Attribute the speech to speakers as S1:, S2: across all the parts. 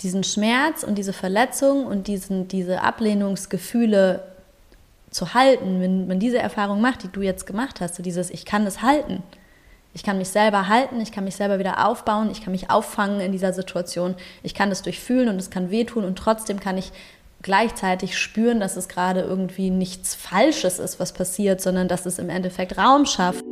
S1: diesen Schmerz und diese Verletzung und diesen, diese Ablehnungsgefühle zu halten, wenn man diese Erfahrung macht, die du jetzt gemacht hast, so dieses Ich kann das halten. Ich kann mich selber halten, ich kann mich selber wieder aufbauen, ich kann mich auffangen in dieser Situation, ich kann das durchfühlen und es kann wehtun und trotzdem kann ich gleichzeitig spüren, dass es gerade irgendwie nichts Falsches ist, was passiert, sondern dass es im Endeffekt Raum schafft.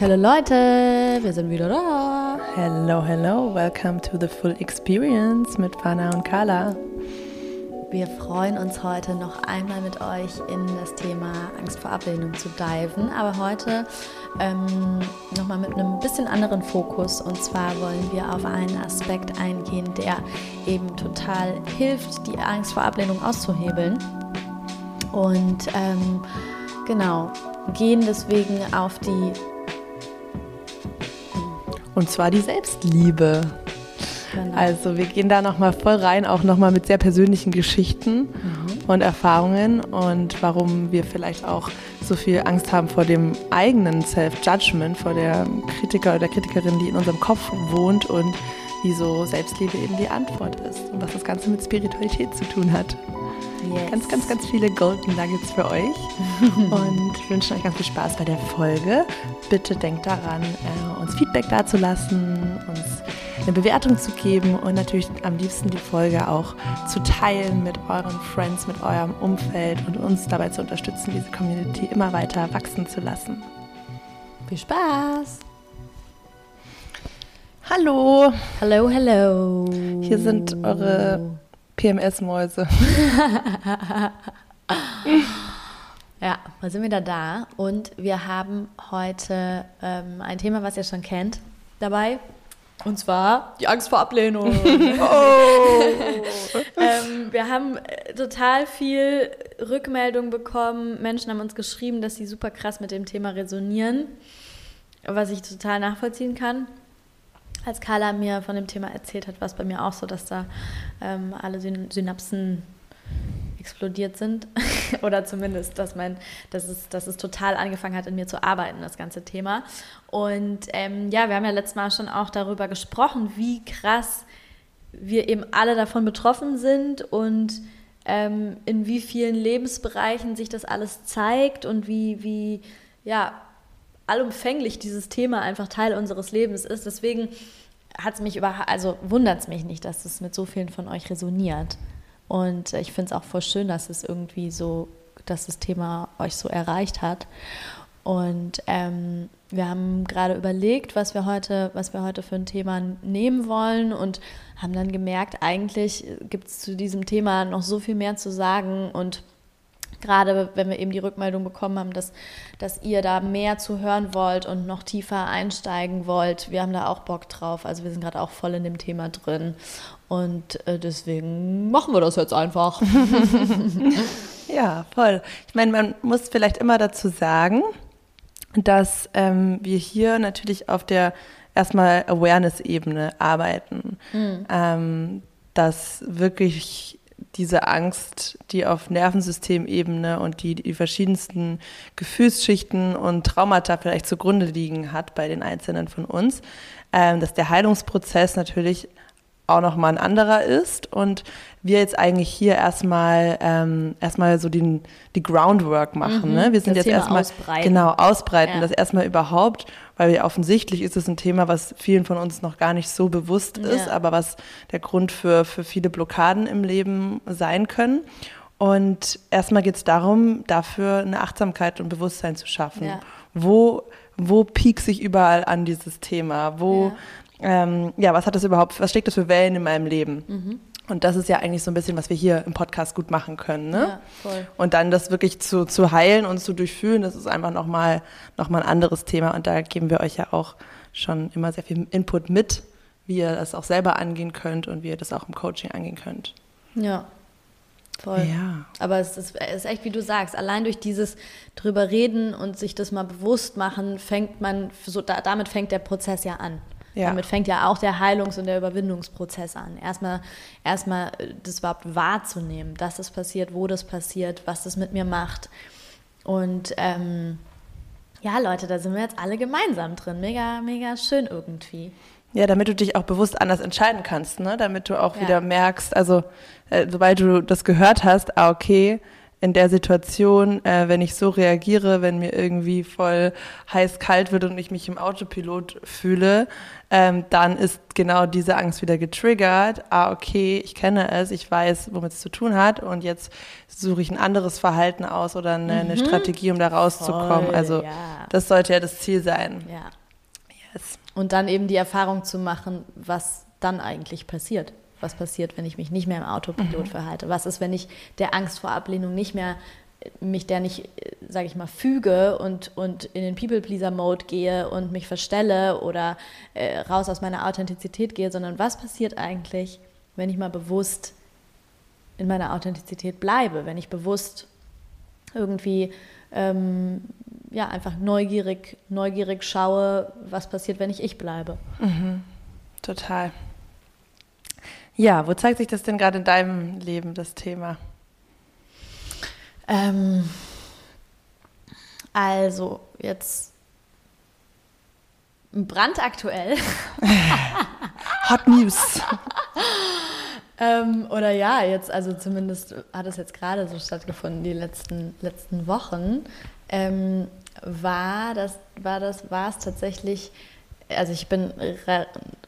S1: Hallo Leute, wir sind wieder da.
S2: Hello, hello, welcome to the full experience mit Fana und Carla.
S1: Wir freuen uns heute noch einmal mit euch in das Thema Angst vor Ablehnung zu diven, aber heute ähm, nochmal mit einem bisschen anderen Fokus. Und zwar wollen wir auf einen Aspekt eingehen, der eben total hilft, die Angst vor Ablehnung auszuhebeln. Und ähm, genau, gehen deswegen auf die.
S2: Und zwar die Selbstliebe. Genau. Also wir gehen da nochmal voll rein, auch nochmal mit sehr persönlichen Geschichten mhm. und Erfahrungen und warum wir vielleicht auch so viel Angst haben vor dem eigenen Self-Judgment, vor der Kritiker oder der Kritikerin, die in unserem Kopf wohnt und wieso Selbstliebe eben die Antwort ist und was das Ganze mit Spiritualität zu tun hat. Yes. Ganz, ganz, ganz viele Golden Nuggets für euch und wünschen euch ganz viel Spaß bei der Folge. Bitte denkt daran, äh, uns Feedback dazulassen, uns eine Bewertung zu geben und natürlich am liebsten die Folge auch zu teilen mit euren Friends, mit eurem Umfeld und uns dabei zu unterstützen, diese Community immer weiter wachsen zu lassen.
S1: Viel Spaß!
S2: Hallo!
S1: Hallo, hallo!
S2: Hier sind eure PMS-Mäuse.
S1: Ja, wir sind wieder da und wir haben heute ähm, ein Thema, was ihr schon kennt, dabei. Und zwar die Angst vor Ablehnung. oh. ähm, wir haben äh, total viel Rückmeldung bekommen. Menschen haben uns geschrieben, dass sie super krass mit dem Thema resonieren, was ich total nachvollziehen kann. Als Carla mir von dem Thema erzählt hat, war es bei mir auch so, dass da ähm, alle Synapsen explodiert sind. Oder zumindest, dass, mein, dass, es, dass es total angefangen hat, in mir zu arbeiten, das ganze Thema. Und ähm, ja, wir haben ja letztes Mal schon auch darüber gesprochen, wie krass wir eben alle davon betroffen sind und ähm, in wie vielen Lebensbereichen sich das alles zeigt und wie, wie ja, allumfänglich dieses Thema einfach Teil unseres Lebens ist. Deswegen hat es mich über, also wundert es mich nicht, dass es mit so vielen von euch resoniert. Und ich finde es auch voll schön, dass es irgendwie so, dass das Thema euch so erreicht hat. Und ähm, wir haben gerade überlegt, was wir heute, was wir heute für ein Thema nehmen wollen und haben dann gemerkt, eigentlich gibt es zu diesem Thema noch so viel mehr zu sagen und gerade wenn wir eben die Rückmeldung bekommen haben, dass, dass ihr da mehr zu hören wollt und noch tiefer einsteigen wollt, wir haben da auch Bock drauf. Also wir sind gerade auch voll in dem Thema drin. Und äh, deswegen machen wir das jetzt einfach.
S2: ja, voll. Ich meine, man muss vielleicht immer dazu sagen, dass ähm, wir hier natürlich auf der erstmal Awareness-Ebene arbeiten. Mhm. Ähm, dass wirklich diese Angst, die auf Nervensystemebene und die die verschiedensten Gefühlsschichten und Traumata vielleicht zugrunde liegen hat bei den Einzelnen von uns, ähm, dass der Heilungsprozess natürlich auch nochmal ein anderer ist und wir jetzt eigentlich hier erstmal ähm, erstmal so den, die Groundwork machen. Mhm, ne? Wir sind jetzt Thema erstmal ausbreiten. genau ausbreiten, ja. das erstmal überhaupt, weil ja offensichtlich ist es ein Thema, was vielen von uns noch gar nicht so bewusst ja. ist, aber was der Grund für, für viele Blockaden im Leben sein können. Und erstmal geht es darum, dafür eine Achtsamkeit und Bewusstsein zu schaffen. Ja. Wo, wo piekt sich überall an dieses Thema? Wo ähm, ja, was hat das überhaupt, was steckt das für Wellen in meinem Leben? Mhm. Und das ist ja eigentlich so ein bisschen, was wir hier im Podcast gut machen können. Ne? Ja, voll. Und dann das wirklich zu, zu heilen und zu durchfühlen, das ist einfach nochmal noch mal ein anderes Thema. Und da geben wir euch ja auch schon immer sehr viel Input mit, wie ihr das auch selber angehen könnt und wie ihr das auch im Coaching angehen könnt.
S1: Ja, Voll. Ja. Aber es ist, es ist, echt, wie du sagst, allein durch dieses drüber reden und sich das mal bewusst machen, fängt man, so, da, damit fängt der Prozess ja an. Ja. Damit fängt ja auch der Heilungs- und der Überwindungsprozess an. Erstmal, erstmal äh, das überhaupt wahrzunehmen, dass das passiert, wo das passiert, was das mit mir macht. Und ähm, ja, Leute, da sind wir jetzt alle gemeinsam drin. Mega, mega schön irgendwie.
S2: Ja, damit du dich auch bewusst anders entscheiden kannst, ne? Damit du auch
S1: Ja.
S2: wieder merkst, also äh, sobald du das gehört hast, ah, okay, in der Situation, äh, wenn ich so reagiere, wenn mir irgendwie voll heiß kalt wird und ich mich im Autopilot fühle, ähm, dann ist genau diese Angst wieder getriggert. Ah, okay, ich kenne es, ich weiß, womit es zu tun hat und jetzt suche ich ein anderes Verhalten aus oder eine, eine Strategie, um da rauszukommen.
S1: Mhm. Voll,
S2: also
S1: ja.
S2: das sollte ja das Ziel sein.
S1: Ja.
S2: Yes.
S1: Und dann eben die Erfahrung zu machen, was dann eigentlich passiert. Was passiert, wenn ich mich nicht mehr im Autopilot
S2: Mhm.
S1: verhalte? Was ist, wenn ich der Angst vor Ablehnung nicht mehr, mich der nicht, sage ich mal, füge und, und in den People-Pleaser-Mode gehe und mich verstelle oder äh, raus aus meiner Authentizität gehe, sondern was passiert eigentlich, wenn ich mal bewusst in meiner Authentizität bleibe, wenn ich bewusst irgendwie ähm, ja einfach neugierig, neugierig schaue, was passiert, wenn ich ich bleibe.
S2: Total. Ja, wo zeigt sich das denn gerade in deinem Leben, das Thema?
S1: Ähm, also jetzt brandaktuell
S2: Hot News.
S1: ähm, oder ja jetzt also zumindest hat es jetzt gerade so stattgefunden die letzten letzten Wochen ähm, war das war das war es tatsächlich also ich bin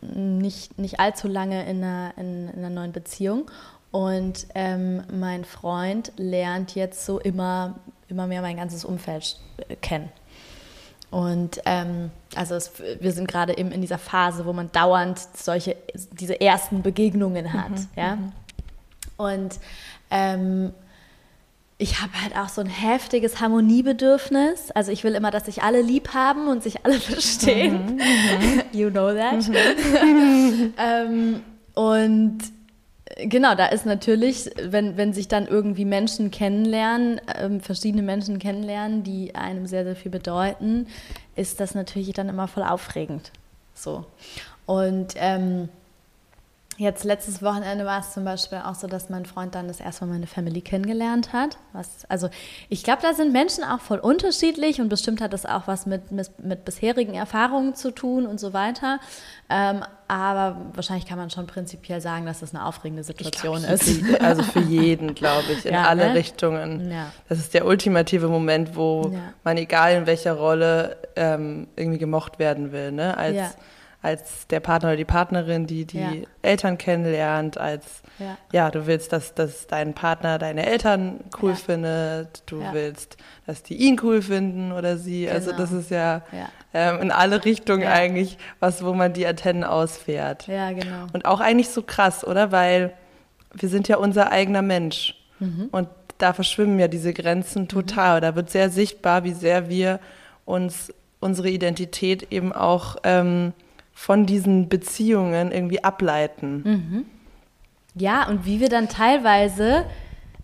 S1: nicht, nicht allzu lange in einer, in, in einer neuen Beziehung und ähm, mein Freund lernt jetzt so immer, immer mehr mein ganzes Umfeld äh, kennen. Und ähm, also es, wir sind gerade eben in dieser Phase, wo man dauernd solche, diese ersten Begegnungen hat. ja? Und ähm, ich habe halt auch so ein heftiges Harmoniebedürfnis. Also ich will immer, dass sich alle lieb haben und sich alle verstehen. you know that. ähm, und genau, da ist natürlich, wenn, wenn sich dann irgendwie Menschen kennenlernen, ähm, verschiedene Menschen kennenlernen, die einem sehr, sehr viel bedeuten, ist das natürlich dann immer voll aufregend. So. Und ähm, Jetzt letztes Wochenende war es zum Beispiel auch so, dass mein Freund dann das erste Mal meine Family kennengelernt hat. Was, also ich glaube, da sind Menschen auch voll unterschiedlich und bestimmt hat das auch was mit, mit, mit bisherigen Erfahrungen zu tun und so weiter. Ähm, aber wahrscheinlich kann man schon prinzipiell sagen, dass das eine aufregende Situation ist.
S2: Für- Also für jeden, glaube ich, in
S1: Ja,
S2: alle
S1: ne?
S2: Richtungen.
S1: Ja.
S2: Das ist der ultimative Moment, wo
S1: Ja.
S2: man, egal in welcher Rolle, ähm, irgendwie gemocht werden will. Ne? Als,
S1: Ja.
S2: Als der Partner oder die Partnerin, die die
S1: Ja.
S2: Eltern kennenlernt, als
S1: Ja.
S2: ja, du willst, dass, dass dein Partner deine Eltern cool
S1: Ja.
S2: findet, du willst, dass die ihn cool finden oder sie. Also
S1: Genau.
S2: das ist ja, ähm, in alle Richtungen eigentlich was, wo man die Antennen ausfährt.
S1: Ja, genau.
S2: Und auch eigentlich so krass, oder? Weil wir sind ja unser eigener Mensch.
S1: Mhm.
S2: Und da verschwimmen ja diese Grenzen total. Da wird sehr sichtbar, wie sehr wir uns unsere Identität eben auch ähm, von diesen Beziehungen irgendwie ableiten.
S1: Mhm. Ja, und wie wir dann teilweise,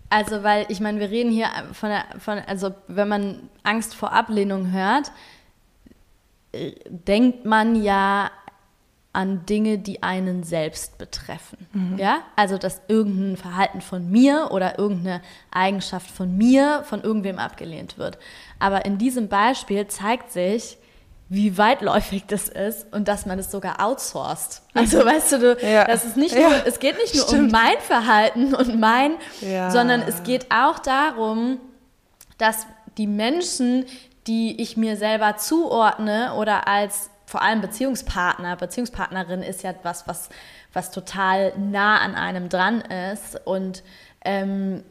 S1: also weil ich meine, wir reden hier von, der, von also wenn man Angst vor Ablehnung hört, äh, denkt man ja an Dinge, die einen selbst betreffen. Ja, also dass irgendein Verhalten von mir oder irgendeine Eigenschaft von mir von irgendwem abgelehnt wird. Aber in diesem Beispiel zeigt sich, wie weitläufig das ist und dass man es sogar outsourced. Also weißt du, du
S2: Ja.
S1: das ist nicht
S2: Ja,
S1: nur, es geht nicht nur um
S2: stimmt.
S1: mein Verhalten und mein,
S2: Ja.
S1: sondern es geht auch darum, dass die Menschen, die ich mir selber zuordne oder als vor allem Beziehungspartner, Beziehungspartnerin ist ja was, was, was total nah an einem dran ist und ähm,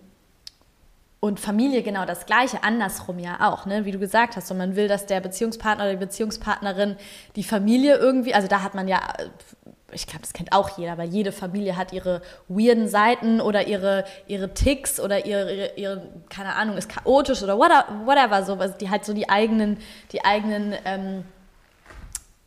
S1: und Familie genau das Gleiche, andersrum ja auch, ne? wie du gesagt hast. Und man will, dass der Beziehungspartner oder die Beziehungspartnerin die Familie irgendwie, also da hat man ja, ich glaube, das kennt auch jeder, aber jede Familie hat ihre weirden Seiten oder ihre, ihre Ticks oder ihre, ihre, ihre, keine Ahnung, ist chaotisch oder whatever, whatever so, also die halt so die eigenen, die eigenen ähm,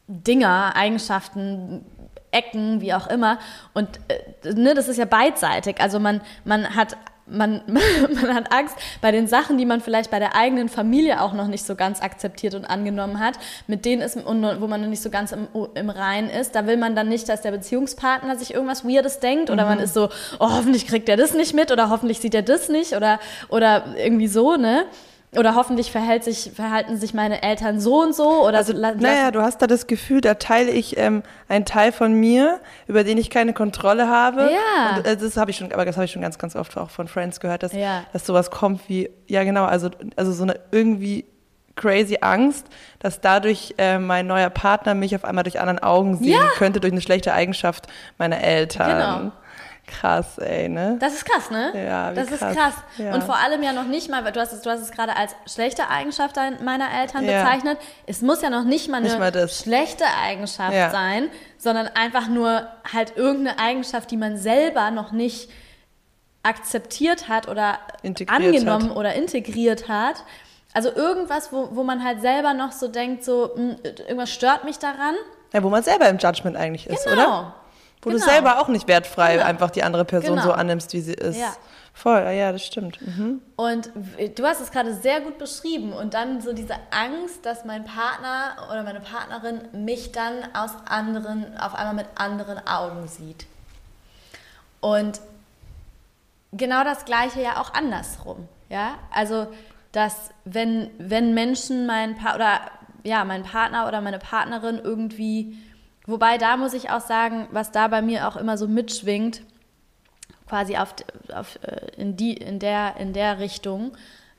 S1: Dinger, Eigenschaften, Ecken, wie auch immer. Und äh, ne, das ist ja beidseitig. Also man, man hat man, man hat Angst bei den Sachen, die man vielleicht bei der eigenen Familie auch noch nicht so ganz akzeptiert und angenommen hat, mit denen ist, und wo man noch nicht so ganz im, im Rein ist, da will man dann nicht, dass der Beziehungspartner sich irgendwas Weirdes denkt oder man ist so, oh, hoffentlich kriegt er das nicht mit oder hoffentlich sieht er das nicht oder, oder irgendwie so, ne? Oder hoffentlich verhält sich, verhalten sich meine Eltern so und so oder
S2: also, naja, du hast da das Gefühl, da teile ich ähm, einen Teil von mir, über den ich keine Kontrolle habe.
S1: Ja.
S2: Und, äh, das habe ich schon, aber das habe ich schon ganz, ganz oft auch von Friends gehört, dass,
S1: Ja.
S2: dass sowas kommt wie, ja genau, also, also so eine irgendwie crazy Angst, dass dadurch äh, mein neuer Partner mich auf einmal durch anderen Augen sehen
S1: Ja.
S2: könnte, durch eine schlechte Eigenschaft meiner Eltern.
S1: Genau.
S2: Krass, ey, ne?
S1: Das ist krass, ne?
S2: Ja,
S1: das ist
S2: krass.
S1: krass.
S2: Ja.
S1: Und vor allem ja noch nicht mal, weil du hast es, du hast es gerade als schlechte Eigenschaft meiner Eltern
S2: Ja.
S1: bezeichnet. Es muss ja noch nicht mal eine
S2: Nicht mal das.
S1: schlechte Eigenschaft
S2: Ja.
S1: sein, sondern einfach nur halt irgendeine Eigenschaft, die man selber noch nicht akzeptiert hat oder
S2: Integriert
S1: angenommen
S2: hat.
S1: oder integriert hat. Also irgendwas, wo, wo man halt selber noch so denkt, so, hm, irgendwas stört mich daran.
S2: Ja, wo man selber im Judgment eigentlich ist,
S1: Genau.
S2: oder? Wo
S1: Genau.
S2: du selber auch nicht wertfrei
S1: Genau.
S2: einfach die andere Person
S1: Genau.
S2: so annimmst, wie sie ist.
S1: Ja.
S2: Voll, ja, das stimmt. Mhm.
S1: Und du hast es gerade sehr gut beschrieben. Und dann so diese Angst, dass mein Partner oder meine Partnerin mich dann aus anderen, auf einmal mit anderen Augen sieht. Und genau das Gleiche ja auch andersrum. Ja, also, dass wenn, wenn Menschen meinen pa oder ja, mein Partner oder meine Partnerin irgendwie, wobei da muss ich auch sagen, was da bei mir auch immer so mitschwingt, quasi auf, auf, äh, in, die, in, der, in der Richtung,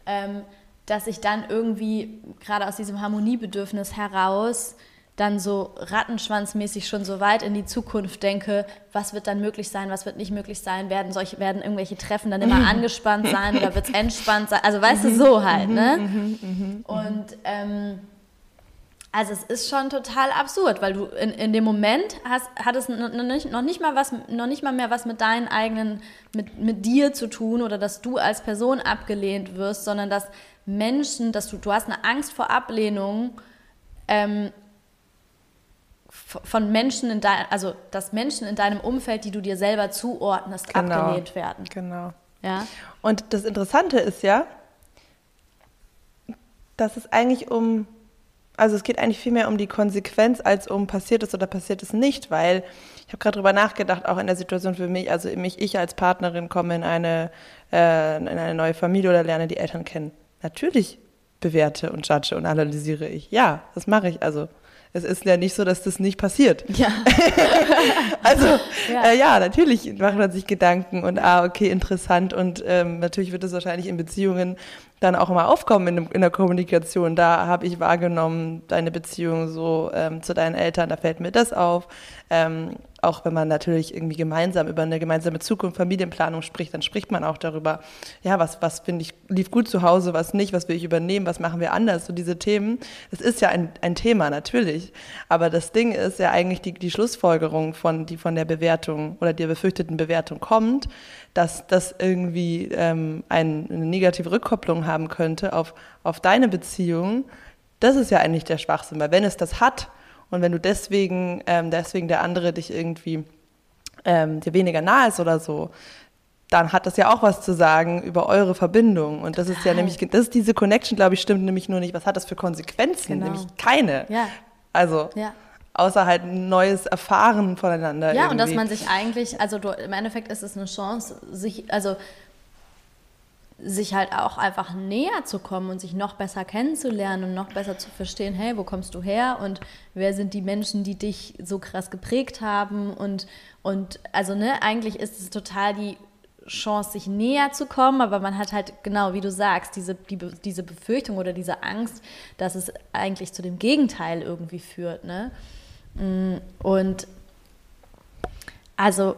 S1: ähm, dass ich dann irgendwie gerade aus diesem Harmoniebedürfnis heraus dann so rattenschwanzmäßig schon so weit in die Zukunft denke, was wird dann möglich sein, was wird nicht möglich sein, werden solche, werden irgendwelche Treffen dann immer angespannt sein oder wird es entspannt sein, also weißt du, so halt, ne? Und ähm, also es ist schon total absurd, weil du in, in dem Moment hast, hat es noch nicht, mal was, noch nicht mal mehr was mit deinen eigenen, mit, mit dir zu tun oder dass du als Person abgelehnt wirst, sondern dass Menschen, dass du, du hast eine Angst vor Ablehnung ähm, von Menschen in deinem, also dass Menschen in deinem Umfeld, die du dir selber zuordnest,
S2: Genau.
S1: abgelehnt werden.
S2: Genau.
S1: Ja?
S2: Und das Interessante ist ja, dass es eigentlich um, also es geht eigentlich viel mehr um die Konsequenz als um passiert es oder passiert es nicht, weil ich habe gerade drüber nachgedacht, auch in der Situation für mich, also mich, ich als Partnerin komme in eine, äh, in eine neue Familie oder lerne die Eltern kennen. Natürlich bewerte und judge und analysiere ich. Ja, das mache ich. Also es ist ja nicht so, dass das nicht passiert.
S1: Ja.
S2: Also
S1: Ja.
S2: äh, ja natürlich macht man sich Gedanken und ah, okay, interessant. Und ähm, natürlich wird es wahrscheinlich in Beziehungen dann auch immer aufkommen in, in der Kommunikation. Da habe ich wahrgenommen, deine Beziehung so ähm, zu deinen Eltern, da fällt mir das auf. Ähm, auch wenn man natürlich irgendwie gemeinsam über eine gemeinsame Zukunft, Familienplanung spricht, dann spricht man auch darüber, ja, was, was finde ich, lief gut zu Hause, was nicht, was will ich übernehmen, was machen wir anders, so diese Themen. Das ist ja ein, ein Thema, natürlich. Aber das Ding ist ja eigentlich die, die Schlussfolgerung von, die von der Bewertung oder der befürchteten Bewertung kommt, dass das irgendwie ähm, ein, eine negative Rückkopplung haben könnte auf, auf deine Beziehung. Das ist ja eigentlich der Schwachsinn, weil wenn es das hat und wenn du deswegen, ähm, deswegen der andere dich irgendwie ähm, dir weniger nah ist oder so, dann hat das ja auch was zu sagen über eure Verbindung. Und das ist ja nämlich, das ist diese Connection, glaube ich, stimmt nämlich nur nicht. Was hat das für Konsequenzen?
S1: Genau.
S2: Nämlich keine.
S1: Ja.
S2: Also,
S1: Ja.
S2: außer halt ein neues Erfahren voneinander.
S1: Ja,
S2: irgendwie.
S1: und dass man sich eigentlich, also du, im Endeffekt ist es eine Chance, sich, also sich halt auch einfach näher zu kommen und sich noch besser kennenzulernen und noch besser zu verstehen, hey, wo kommst du her und wer sind die Menschen, die dich so krass geprägt haben und, und also ne, eigentlich ist es total die Chance, sich näher zu kommen, aber man hat halt, genau wie du sagst, diese, die, diese Befürchtung oder diese Angst, dass es eigentlich zu dem Gegenteil irgendwie führt, ne? Mm, Und also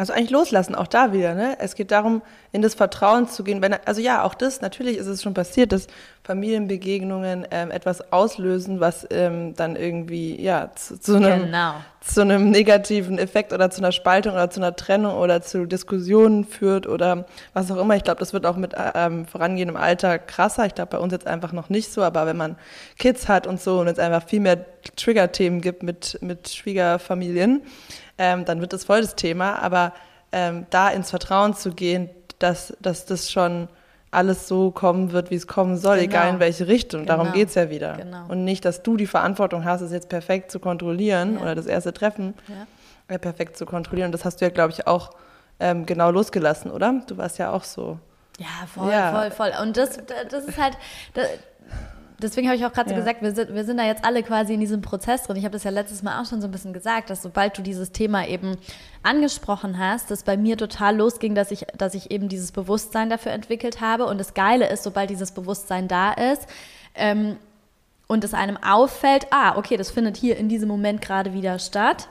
S2: Also eigentlich loslassen, auch da wieder. Ne? Es geht darum, in das Vertrauen zu gehen. Wenn, also ja, auch das, natürlich ist es schon passiert, dass Familienbegegnungen ähm, etwas auslösen, was ähm, dann irgendwie ja, zu, zu, einem,
S1: Genau.
S2: zu einem negativen Effekt oder zu einer Spaltung oder zu einer Trennung oder zu Diskussionen führt oder was auch immer. Ich glaube, das wird auch mit ähm, vorangehendem Alter krasser. Ich glaube, bei uns jetzt einfach noch nicht so, aber wenn man Kids hat und so und es einfach viel mehr Trigger-Themen gibt mit, mit Schwiegerfamilien, ähm, dann wird das voll das Thema. Aber ähm, da ins Vertrauen zu gehen, dass, dass das schon alles so kommen wird, wie es kommen soll,
S1: Genau.
S2: egal in welche Richtung. Darum
S1: Genau.
S2: geht's ja wieder.
S1: Genau.
S2: Und nicht, dass du die Verantwortung hast, es jetzt perfekt zu kontrollieren
S1: Ja.
S2: oder das erste Treffen
S1: Ja.
S2: äh, perfekt zu kontrollieren. Und das hast du ja, glaube ich, auch ähm, genau losgelassen, oder? Du warst ja auch so.
S1: Ja, voll,
S2: Ja.
S1: voll, voll. Und das, das ist halt, das, deswegen habe ich auch gerade so
S2: Ja.
S1: gesagt, wir sind, wir sind da jetzt alle quasi in diesem Prozess drin. Ich habe das ja letztes Mal auch schon so ein bisschen gesagt, dass sobald du dieses Thema eben angesprochen hast, das bei mir total losging, dass ich, dass ich eben dieses Bewusstsein dafür entwickelt habe. Und das Geile ist, sobald dieses Bewusstsein da ist, ähm, und es einem auffällt, ah, okay, das findet hier in diesem Moment gerade wieder statt,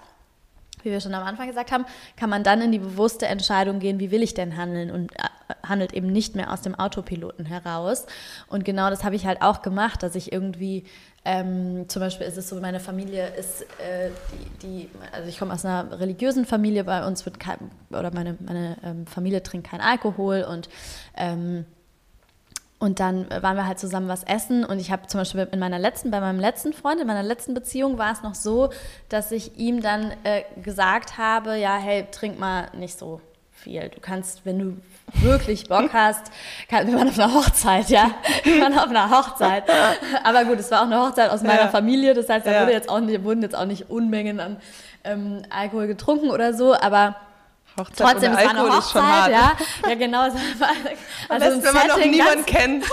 S1: wie wir schon am Anfang gesagt haben, kann man dann in die bewusste Entscheidung gehen, wie will ich denn handeln und äh, handelt eben nicht mehr aus dem Autopiloten heraus. Und genau das habe ich halt auch gemacht, dass ich irgendwie, ähm, zum Beispiel ist es so, meine Familie ist, äh, die, die, also ich komme aus einer religiösen Familie, bei uns wird kein, oder meine, meine ähm, Familie trinkt keinen Alkohol und ähm, und dann waren wir halt zusammen was essen und ich habe zum Beispiel in meiner letzten, bei meinem letzten Freund, in meiner letzten Beziehung war es noch so, dass ich ihm dann äh, gesagt habe, ja, hey, trink mal nicht so viel. Du kannst, wenn du wirklich Bock hast, kann, wir waren auf einer Hochzeit, ja, wir waren auf einer Hochzeit. Aber gut, es war auch eine Hochzeit aus meiner
S2: Ja.
S1: Familie, das heißt, da
S2: Ja.
S1: wurde jetzt auch nicht, wurden jetzt auch nicht Unmengen an ähm, Alkohol getrunken oder so, aber
S2: Hochzeit
S1: Trotzdem, eine
S2: Alkohol ist schon
S1: Hochzeit, ja. Ja, genau.
S2: Also
S1: also
S2: wenn man noch niemanden kennt,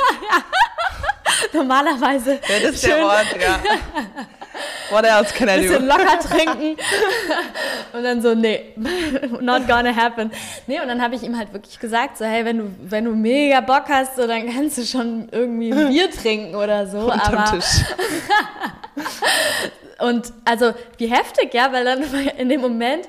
S1: normalerweise
S2: ja, das ist der
S1: schön
S2: Ort, ja. What else can I
S1: ein bisschen
S2: do?
S1: locker trinken und dann so, nee, not gonna happen. Nee, und dann habe ich ihm halt wirklich gesagt, so, hey, wenn du, wenn du mega Bock hast, so, dann kannst du schon irgendwie ein Bier trinken oder so,
S2: Unterm
S1: aber
S2: Tisch.
S1: Und also wie heftig, ja, weil dann in dem Moment,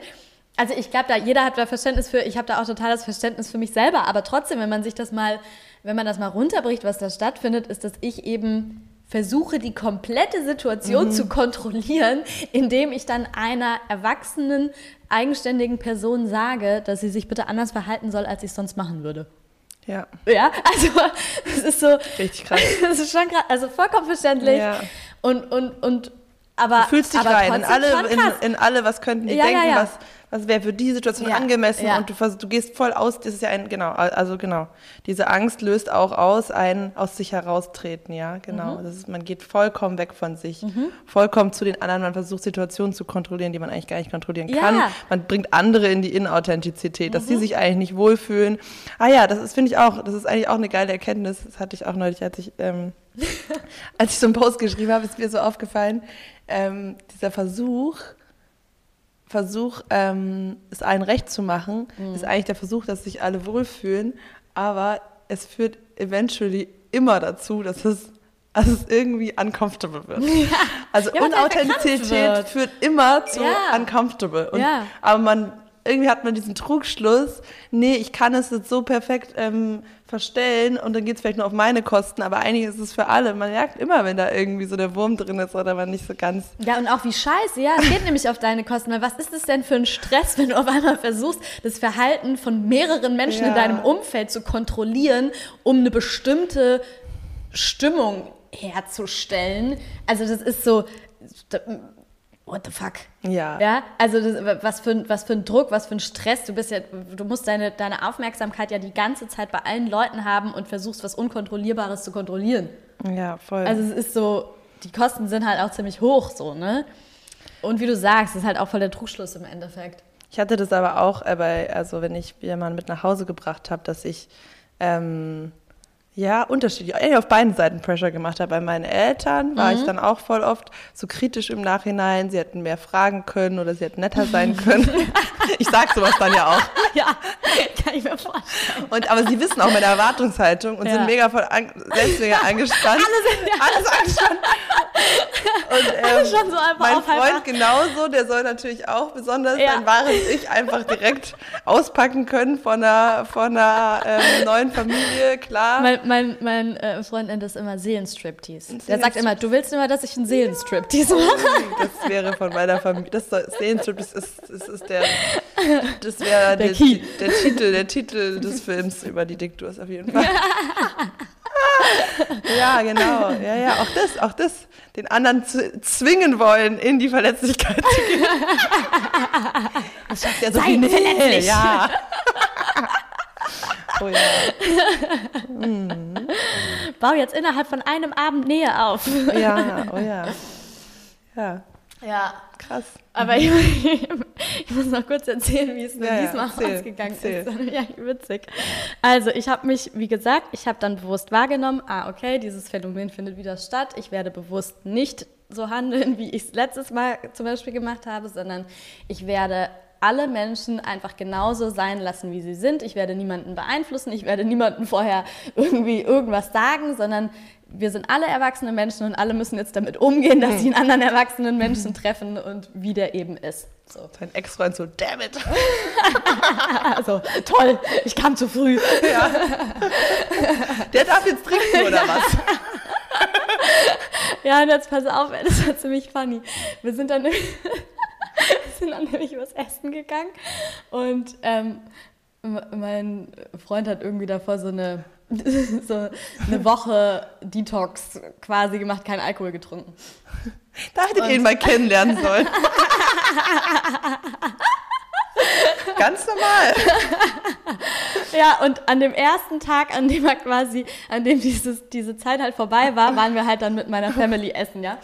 S1: also ich glaube, da jeder hat da Verständnis für, ich habe da auch total das Verständnis für mich selber, aber trotzdem, wenn man sich das mal, wenn man das mal runterbricht, was da stattfindet, ist, dass ich eben versuche, die komplette Situation zu kontrollieren, indem ich dann einer erwachsenen, eigenständigen Person sage, dass sie sich bitte anders verhalten soll, als ich es sonst machen würde.
S2: Ja,
S1: Ja, also es ist so,
S2: richtig krass.
S1: das ist schon krass, also vollkommen verständlich.
S2: Ja.
S1: Und, und, und, aber.
S2: Du fühlst dich
S1: aber
S2: rein in alle, in, in alle, was könnten die
S1: Ja, ja,
S2: denken,
S1: ja.
S2: was, was wäre für die Situation
S1: Ja,
S2: angemessen
S1: ja.
S2: und du, du gehst voll aus, das ist ja ein, genau, also genau, diese Angst löst auch aus, ein aus sich heraustreten, ja, genau.
S1: Mhm.
S2: Das ist, man geht vollkommen weg von sich, vollkommen zu den anderen, man versucht Situationen zu kontrollieren, die man eigentlich gar nicht kontrollieren
S1: Ja.
S2: kann. Man bringt andere in die Inauthentizität, dass
S1: Mhm.
S2: sie sich eigentlich nicht wohlfühlen. Ah ja, das ist, finde ich auch, das ist eigentlich auch eine geile Erkenntnis, das hatte ich auch neulich, als ich, ähm, als ich so einen Post geschrieben habe, ist mir so aufgefallen, ähm, dieser Versuch, Versuch, ähm, es allen recht zu machen,
S1: Mhm.
S2: ist eigentlich der Versuch, dass sich alle wohlfühlen, aber es führt eventually immer dazu, dass es, dass es irgendwie uncomfortable wird. Also
S1: Ja, halt verkrampft
S2: Unauthentizität
S1: wird.
S2: führt immer zu
S1: Ja.
S2: uncomfortable. Und,
S1: Ja.
S2: Aber man, irgendwie hat man diesen Trugschluss, nee, ich kann es jetzt so perfekt ähm, verstellen und dann geht es vielleicht nur auf meine Kosten, aber eigentlich ist es für alle. Man merkt immer, wenn da irgendwie so der Wurm drin ist oder man nicht so ganz
S1: Ja, und auch wie scheiße, ja, es geht nämlich auf deine Kosten, weil was ist es denn für ein Stress, wenn du auf einmal versuchst, das Verhalten von mehreren Menschen in
S2: Ja.
S1: deinem Umfeld zu kontrollieren, um eine bestimmte Stimmung herzustellen? Also das ist so, what the fuck?
S2: Ja.
S1: Ja, also das, was, für, ein- was für ein Druck, was für ein Stress. Du bist ja, du musst deine, deine Aufmerksamkeit ja die ganze Zeit bei allen Leuten haben und versuchst, was Unkontrollierbares zu kontrollieren.
S2: Ja, voll.
S1: Also es ist so, die Kosten sind halt auch ziemlich hoch, so, ne? Und wie du sagst, ist halt auch voll der Trugschluss im Endeffekt.
S2: Ich hatte das aber auch, äh, bei, also wenn ich jemanden mit nach Hause gebracht habe, dass ich ähm, ja unterschiedlich, eigentlich auf beiden Seiten Pressure gemacht habe. Bei meinen Eltern war ich dann auch voll oft so kritisch im Nachhinein. Sie hätten mehr fragen können oder sie hätten netter sein können. ich sag sowas dann ja auch.
S1: Ja, kann ich mir vorstellen.
S2: Und, aber sie wissen auch meine Erwartungshaltung und
S1: Ja.
S2: sind mega voll an, selbst mega angespannt.
S1: Alle sind ja
S2: Alles angespannt. Und ähm,
S1: schon so einfach
S2: mein Freund
S1: acht.
S2: genauso, der soll natürlich auch besonders
S1: Ja.
S2: sein wahres Ich einfach direkt auspacken können von einer, von einer ähm, neuen Familie, klar.
S1: Mein, mein, mein äh, Freund nennt das immer Seelenstriptease. Der
S2: Seelenstrip-
S1: sagt immer, du willst immer, dass ich einen Seelenstriptease mache.
S2: Das wäre von meiner Familie. Das das ist, das ist der, das wäre
S1: Der
S2: der, der Titel, der Titel des Films über die Diktus auf jeden Fall. ja, genau. Ja, ja, auch das, auch das, den anderen zu zwingen wollen, in die Verletzlichkeit zu gehen. Das schafft ja so
S1: Sei
S2: viel
S1: verletzlich.
S2: Ja. Oh ja.
S1: Bau jetzt innerhalb von einem Abend Nähe auf.
S2: Ja, oh ja. Ja.
S1: Ja.
S2: Krass.
S1: Aber ich, ich, muss noch kurz erzählen, wie es mir
S2: Ja, ja,
S1: diesmal
S2: erzähl,
S1: ausgegangen
S2: erzähl.
S1: ist. Ja, witzig. Also ich habe mich, wie gesagt, ich habe dann bewusst wahrgenommen, ah, okay, dieses Phänomen findet wieder statt. Ich werde bewusst nicht so handeln, wie ich es letztes Mal zum Beispiel gemacht habe, sondern ich werde alle Menschen einfach genauso sein lassen, wie sie sind. Ich werde niemanden beeinflussen, ich werde niemanden vorher irgendwie irgendwas sagen, sondern wir sind alle erwachsene Menschen und alle müssen jetzt damit umgehen, dass sie einen anderen erwachsenen Menschen treffen und wie der eben ist. So.
S2: Sein Ex-Freund so, damn it.
S1: Also, toll, ich kam zu früh.
S2: Der darf jetzt trinken oder was?
S1: Ja, und jetzt pass auf, das war ziemlich funny. Wir sind dann, sind dann nämlich was essen gegangen und ähm, mein Freund hat irgendwie davor so eine, so eine Woche Detox quasi gemacht, keinen Alkohol getrunken.
S2: Da hättet ihr ihn mal kennenlernen sollen. Ganz normal.
S1: Ja, und an dem ersten Tag, an dem er quasi, an dem dieses, diese Zeit halt vorbei war, waren wir halt dann mit meiner Family essen, ja.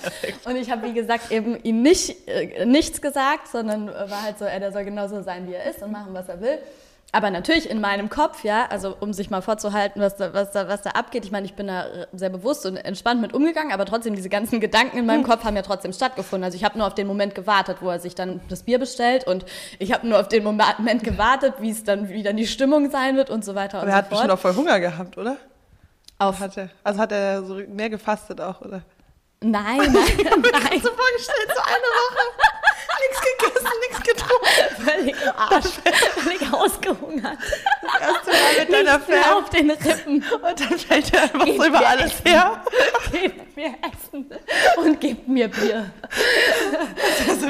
S1: Und ich habe, wie gesagt, eben ihm nicht, äh, nichts gesagt, sondern war halt so, er, soll genauso sein, wie er ist und machen, was er will. Aber natürlich in meinem Kopf, ja, also um sich mal vorzuhalten, was da, was da, was da abgeht. Ich meine, ich bin da äh, sehr bewusst und entspannt mit umgegangen, aber trotzdem, diese ganzen Gedanken in meinem Kopf haben ja trotzdem stattgefunden. Also ich habe nur auf den Moment gewartet, wo er sich dann das Bier bestellt und ich habe nur auf den Moment gewartet, wie es dann, wie dann die Stimmung sein wird und so weiter
S2: Aber
S1: und
S2: er
S1: so
S2: hat bestimmt
S1: fort.
S2: auch voll Hunger gehabt, oder?
S1: Auf,
S2: Hat er, also hat er so mehr gefastet auch, oder?
S1: nein, nein, nein,
S2: So vorgestellt, so eine Woche. Nichts gegessen, nichts getrunken.
S1: völlig im Arsch, völlig ausgehungert.
S2: Erst mal mit deiner Fam.
S1: auf den Rippen.
S2: Und dann fällt er einfach
S1: Geht
S2: so über alles
S1: essen.
S2: her.
S1: Gebt mir Essen und gebt mir Bier.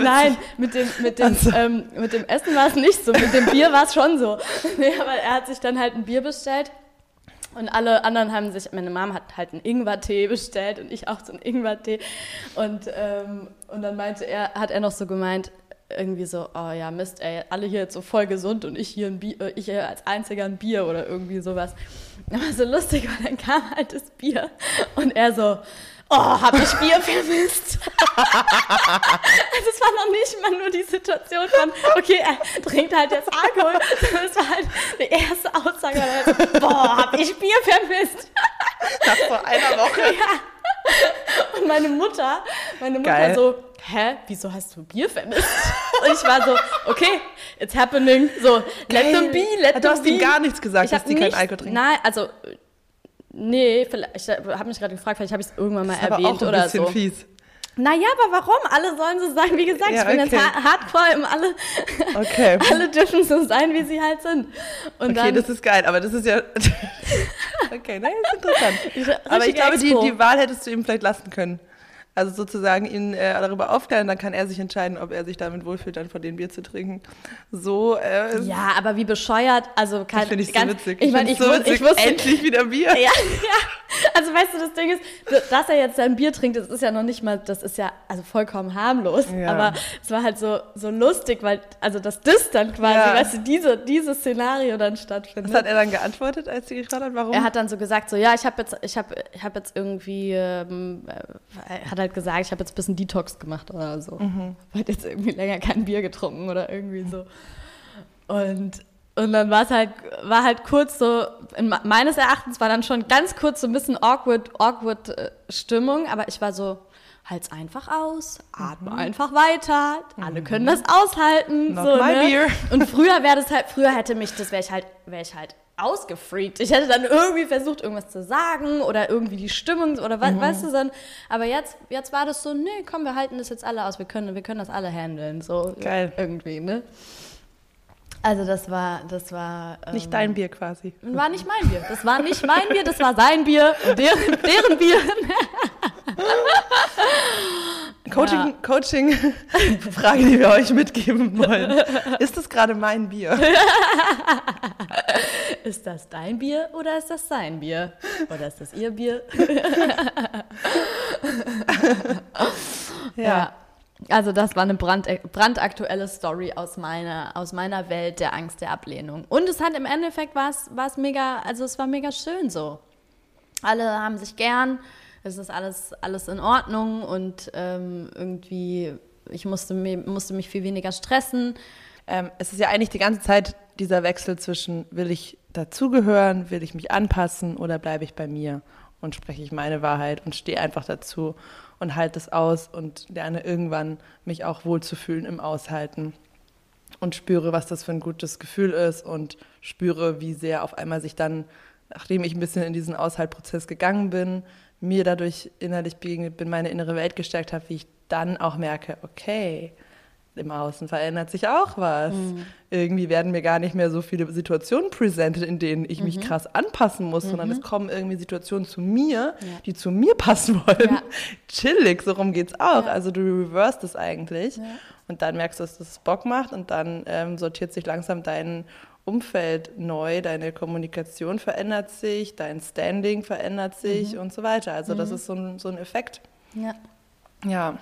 S1: Nein, mit dem, mit, dem,
S2: Also.
S1: ähm, mit dem Essen war es nicht so. Mit dem Bier war es schon so. Nee, aber er hat sich dann halt ein Bier bestellt. Und alle anderen haben sich, meine Mom hat halt einen Ingwertee bestellt und ich auch so einen Ingwertee. Und, ähm, und dann meinte er, hat er noch so gemeint, irgendwie so, oh ja, Mist, ey, alle hier jetzt so voll gesund und ich hier, ein Bier, äh, ich hier als einziger ein Bier oder irgendwie sowas. Aber so lustig, weil dann kam halt das Bier und er so, oh, hab ich Bier vermisst. also es war noch nicht mal nur die Situation von, okay, er trinkt halt jetzt Alkohol, sondern es war halt die erste Aussage, so, boah, hab ich Bier vermisst.
S2: Nach so einer Woche.
S1: Ja. Und meine Mutter, meine Mutter
S2: Geil.
S1: so, hä, wieso hast du Bier vermisst? Und ich war so, okay, it's happening. So, let them be, let
S2: Du
S1: them
S2: hast
S1: be.
S2: ihm gar nichts gesagt,
S1: ich
S2: dass die keinen
S1: nicht-
S2: Alkohol trinken.
S1: Nein, also, nee, vielleicht, ich habe mich gerade gefragt, vielleicht habe ich es irgendwann mal
S2: Das ist aber
S1: erwähnt
S2: auch ein
S1: oder
S2: bisschen
S1: so.
S2: fies.
S1: Naja, aber warum? Alle sollen so sein, wie gesagt.
S2: Ja,
S1: ich bin
S2: okay.
S1: jetzt ha hardcore im alle.
S2: Okay.
S1: alle dürfen so sein, wie sie halt sind. Und
S2: Okay,
S1: dann,
S2: das ist geil, aber das ist ja. okay, nein, ist interessant. Aber ich glaube, die, die Wahl hättest du ihm vielleicht lassen können. Also sozusagen ihn äh, darüber aufklären, dann kann er sich entscheiden, ob er sich damit wohlfühlt, dann von dem Bier zu trinken. So, äh,
S1: Ja, aber wie bescheuert, also kein,
S2: finde ich so
S1: ganz,
S2: witzig.
S1: Ich meine, ich,
S2: so
S1: wus- ich
S2: witzig.
S1: wusste,
S2: Endlich wieder Bier.
S1: Ja, ja. Also weißt du, das Ding ist, dass er jetzt sein Bier trinkt, das ist ja noch nicht mal, das ist ja also vollkommen harmlos.
S2: Ja.
S1: Aber es war halt so, so lustig, weil, also dass das dann quasi,
S2: Ja.
S1: weißt du, diese, dieses Szenario dann stattfindet.
S2: Was hat er dann geantwortet, als sie gefragt hat, warum?
S1: Er hat dann so gesagt, so ja, ich habe jetzt, ich habe, ich habe jetzt irgendwie, ähm, äh, er hat halt gesagt, ich habe jetzt ein bisschen Detox gemacht oder so.
S2: Mhm.
S1: Hat jetzt irgendwie länger kein Bier getrunken oder irgendwie so. Und und dann war es halt, war halt kurz so, in, me- meines Erachtens war dann schon ganz kurz so ein bisschen awkward, awkward äh, Stimmung, aber ich war so, halt's einfach aus, atme einfach weiter, alle können das aushalten.
S2: Not
S1: so, ne? Und früher wäre das halt, früher hätte mich, das wäre ich halt, wäre ich halt ausgefreakt. Ich hätte dann irgendwie versucht, irgendwas zu sagen oder irgendwie die Stimmung oder was, weißt du, so, aber jetzt, jetzt war das so, nee, komm, wir halten das jetzt alle aus, wir können, wir können das alle handeln, so
S2: Geil.
S1: irgendwie, ne? Also das war, das war ähm,
S2: Nicht dein Bier quasi.
S1: war nicht mein Bier. Das war nicht mein Bier, das war sein Bier und deren, deren Bier.
S2: Coaching, Coaching Frage, die wir euch mitgeben wollen. Ist das gerade mein Bier?
S1: Ist das dein Bier oder ist das sein Bier? Oder ist das ihr Bier? Ja. Also das war eine brand, brandaktuelle Story aus meiner, aus meiner Welt der Angst der Ablehnung. Und es hat im Endeffekt war es, war es mega, also es war mega schön so. Alle haben sich gern, es ist alles, alles in Ordnung und ähm, irgendwie, ich musste, musste mich viel weniger stressen.
S2: Ähm, es ist ja eigentlich die ganze Zeit dieser Wechsel zwischen, will ich dazugehören, will ich mich anpassen oder bleibe ich bei mir und spreche ich meine Wahrheit und stehe einfach dazu und halte es aus und lerne irgendwann mich auch wohlzufühlen im Aushalten und spüre, was das für ein gutes Gefühl ist und spüre, wie sehr auf einmal sich dann, nachdem ich ein bisschen in diesen Aushaltprozess gegangen bin, mir dadurch innerlich begegnet bin, meine innere Welt gestärkt habe, wie ich dann auch merke, okay, im Außen verändert sich auch was. Mhm. Irgendwie werden mir gar nicht mehr so viele Situationen präsentiert, in denen ich mhm. mich krass anpassen muss, mhm. sondern es kommen irgendwie Situationen zu mir, ja. die zu mir passen wollen. Ja. Chillig, so rum geht's auch. Ja. Also du reverse das eigentlich und dann merkst du, dass das Bock macht und dann ähm, sortiert sich langsam dein Umfeld neu, deine Kommunikation verändert sich, dein Standing verändert sich mhm. und so weiter. Also das mhm. ist so ein, so ein Effekt.
S1: Ja.
S2: Ja.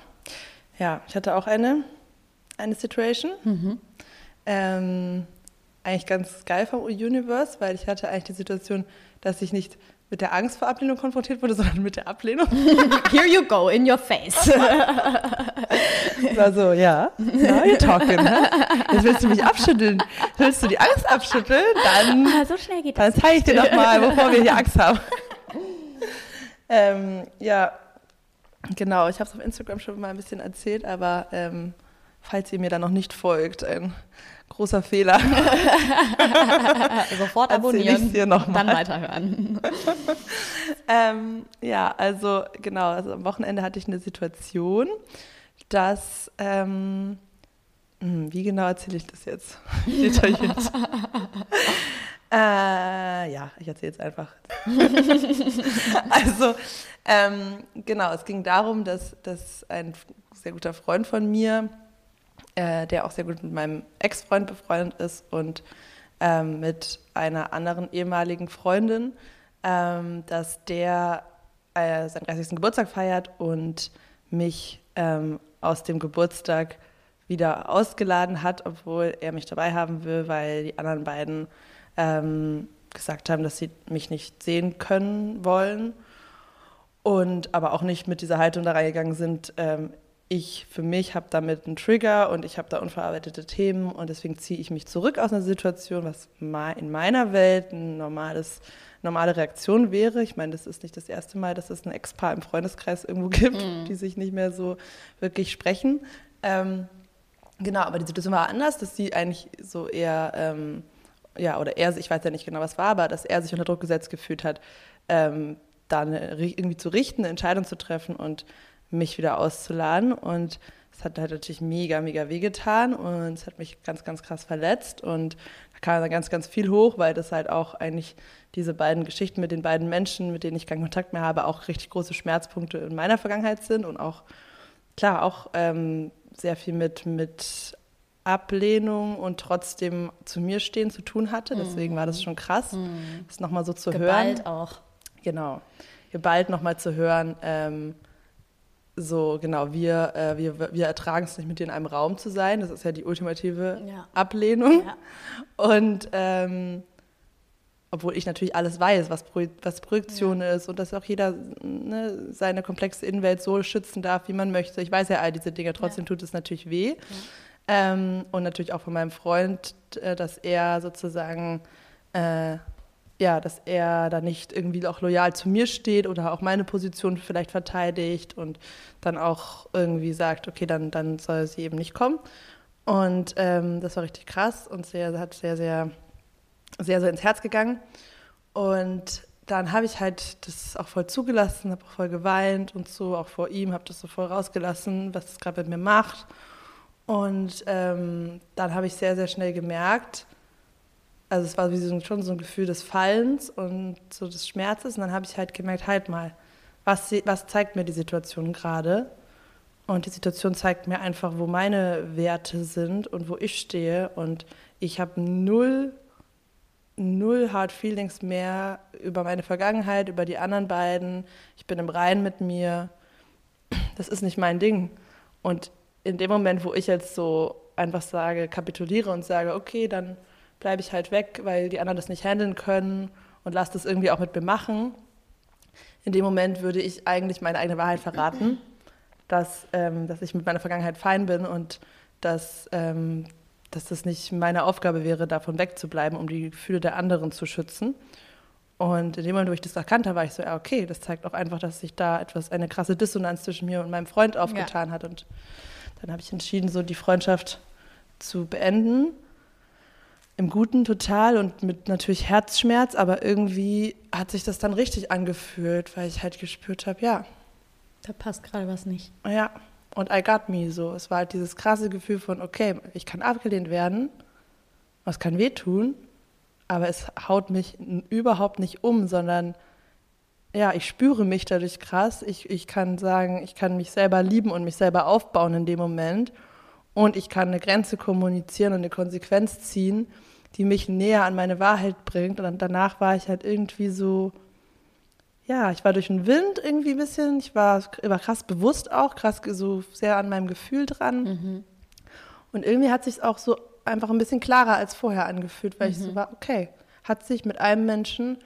S2: Ja, ich hatte auch eine eine Situation. Mhm. Ähm, eigentlich ganz geil vom Universe, weil ich hatte eigentlich die Situation, dass ich nicht mit der Angst vor Ablehnung konfrontiert wurde, sondern mit der Ablehnung.
S1: Here you go, in your face.
S2: War so, ja, now you're talking. Huh? Jetzt willst du mich abschütteln. Willst du die Angst abschütteln? Dann,
S1: ah, so schnell geht das.
S2: Dann zeige ich dir noch mal, wovor wir hier Angst haben. ähm, ja, genau. Ich habe es auf Instagram schon mal ein bisschen erzählt, aber ähm, falls ihr mir da noch nicht folgt, ein großer Fehler.
S1: Sofort abonnieren,
S2: hier noch
S1: dann weiterhören.
S2: ähm, ja, also genau, also am Wochenende hatte ich eine Situation, dass, ähm, hm, wie genau erzähle ich das jetzt? Detailliert. äh, ja, ich erzähle es einfach. also, ähm, genau, es ging darum, dass, dass ein sehr guter Freund von mir äh, der auch sehr gut mit meinem Ex-Freund befreundet ist und ähm, mit einer anderen ehemaligen Freundin, ähm, dass der äh, seinen 30. Geburtstag feiert und mich ähm, aus dem Geburtstag wieder ausgeladen hat, obwohl er mich dabei haben will, weil die anderen beiden ähm, gesagt haben, dass sie mich nicht sehen können wollen und aber auch nicht mit dieser Haltung da reingegangen sind, ähm, ich für mich habe damit einen Trigger und ich habe da unverarbeitete Themen und deswegen ziehe ich mich zurück aus einer Situation, was in meiner Welt eine normales, normale Reaktion wäre. Ich meine, das ist nicht das erste Mal, dass es ein Ex-Paar im Freundeskreis irgendwo gibt, mhm. die sich nicht mehr so wirklich sprechen. Ähm, genau, aber die Situation war anders, dass sie eigentlich so eher, ähm, ja, oder er, ich weiß ja nicht genau, was war, aber dass er sich unter Druck gesetzt gefühlt hat, ähm, da eine, irgendwie zu richten, eine Entscheidung zu treffen und mich wieder auszuladen. Und es hat halt natürlich mega, mega wehgetan und es hat mich ganz, ganz krass verletzt. Und da kam dann ganz, ganz viel hoch, weil das halt auch eigentlich diese beiden Geschichten mit den beiden Menschen, mit denen ich keinen Kontakt mehr habe, auch richtig große Schmerzpunkte in meiner Vergangenheit sind und auch, klar, auch ähm, sehr viel mit, mit Ablehnung und trotzdem zu mir stehen zu tun hatte. Deswegen war das mhm. schon krass, mhm. das nochmal so zu
S1: Geballt
S2: hören.
S1: Geballt auch.
S2: Genau. Geballt nochmal zu hören, ähm, so, genau, wir, äh, wir, wir ertragen es nicht, mit dir in einem Raum zu sein. Das ist ja die ultimative ja. Ablehnung. Ja. Und ähm, obwohl ich natürlich alles weiß, was, Pro was Projektion ja. ist und dass auch jeder ne, seine komplexe Innenwelt so schützen darf, wie man möchte. Ich weiß ja all diese Dinge, trotzdem tut es natürlich weh. Ähm, und natürlich auch von meinem Freund, äh, dass er sozusagen äh, ja, dass er da nicht irgendwie auch loyal zu mir steht oder auch meine Position vielleicht verteidigt und dann auch irgendwie sagt, okay, dann, dann soll sie eben nicht kommen. Und ähm, das war richtig krass und sehr, hat sehr, sehr, sehr, sehr ins Herz gegangen. Und dann habe ich halt das auch voll zugelassen, habe auch voll geweint und so, auch vor ihm, habe das so voll rausgelassen, was das gerade mit mir macht. Und ähm, dann habe ich sehr, sehr schnell gemerkt, also es war wie so, schon so ein Gefühl des Fallens und so des Schmerzes. Und dann habe ich halt gemerkt, halt mal, was, was zeigt mir die Situation gerade? Und die Situation zeigt mir einfach, wo meine Werte sind und wo ich stehe. Und ich habe null, null Hard Feelings mehr über meine Vergangenheit, über die anderen beiden. Ich bin im Rein mit mir. Das ist nicht mein Ding. Und in dem Moment, wo ich jetzt so einfach sage, kapituliere und sage, okay, dann bleibe ich halt weg, weil die anderen das nicht handeln können und lasse das irgendwie auch mit mir machen. In dem Moment würde ich eigentlich meine eigene Wahrheit verraten, dass, ähm, dass ich mit meiner Vergangenheit fein bin und dass, ähm, dass das nicht meine Aufgabe wäre, davon wegzubleiben, um die Gefühle der anderen zu schützen. Und in dem Moment, wo ich das erkannt habe, war ich so, ja, okay, das zeigt auch einfach, dass sich da etwas, eine krasse Dissonanz zwischen mir und meinem Freund aufgetan ja. hat. Und dann habe ich entschieden, so die Freundschaft zu beenden. Im Guten total und mit natürlich Herzschmerz, aber irgendwie hat sich das dann richtig angefühlt, weil ich halt gespürt habe, ja.
S1: Da passt gerade was nicht.
S2: Ja, und I got me so. Es war halt dieses krasse Gefühl von, okay, ich kann abgelehnt werden, was kann wehtun, aber es haut mich überhaupt nicht um, sondern ja, ich spüre mich dadurch krass. Ich, ich kann sagen, ich kann mich selber lieben und mich selber aufbauen in dem Moment. Und ich kann eine Grenze kommunizieren und eine Konsequenz ziehen, die mich näher an meine Wahrheit bringt. Und danach war ich halt irgendwie so, ja, ich war durch den Wind irgendwie ein bisschen, ich war, war krass bewusst auch, krass so sehr an meinem Gefühl dran. Mhm. Und irgendwie hat sich auch so einfach ein bisschen klarer als vorher angefühlt, weil mhm. ich so mhm. war, okay, hat sich mit einem Menschen,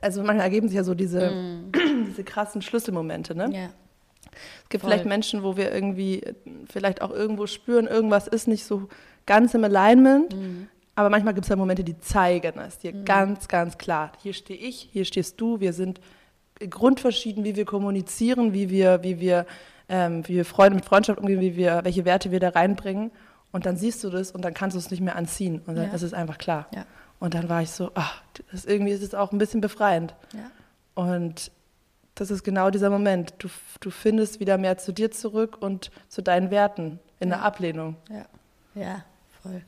S2: also manchmal ergeben sich ja so diese, mhm. diese krassen Schlüsselmomente, ne? Ja. Es gibt Voll. vielleicht Menschen, wo wir irgendwie vielleicht auch irgendwo spüren, irgendwas ist nicht so ganz im Alignment. Mhm. Aber manchmal gibt es ja Momente, die zeigen es dir mhm. ganz, ganz klar. Hier stehe ich, hier stehst du. Wir sind grundverschieden, wie wir kommunizieren, wie wir, wie wir, ähm, wie wir Freunde mit Freundschaft umgehen, wie wir, welche Werte wir da reinbringen. Und dann siehst du das und dann kannst du es nicht mehr anziehen. Und dann ja. ist es einfach klar. Ja. Und dann war ich so, ach, das, irgendwie ist es auch ein bisschen befreiend. Ja. Und das ist genau dieser Moment. Du, du findest wieder mehr zu dir zurück und zu deinen Werten in der Ablehnung.
S1: Ja, ja, voll.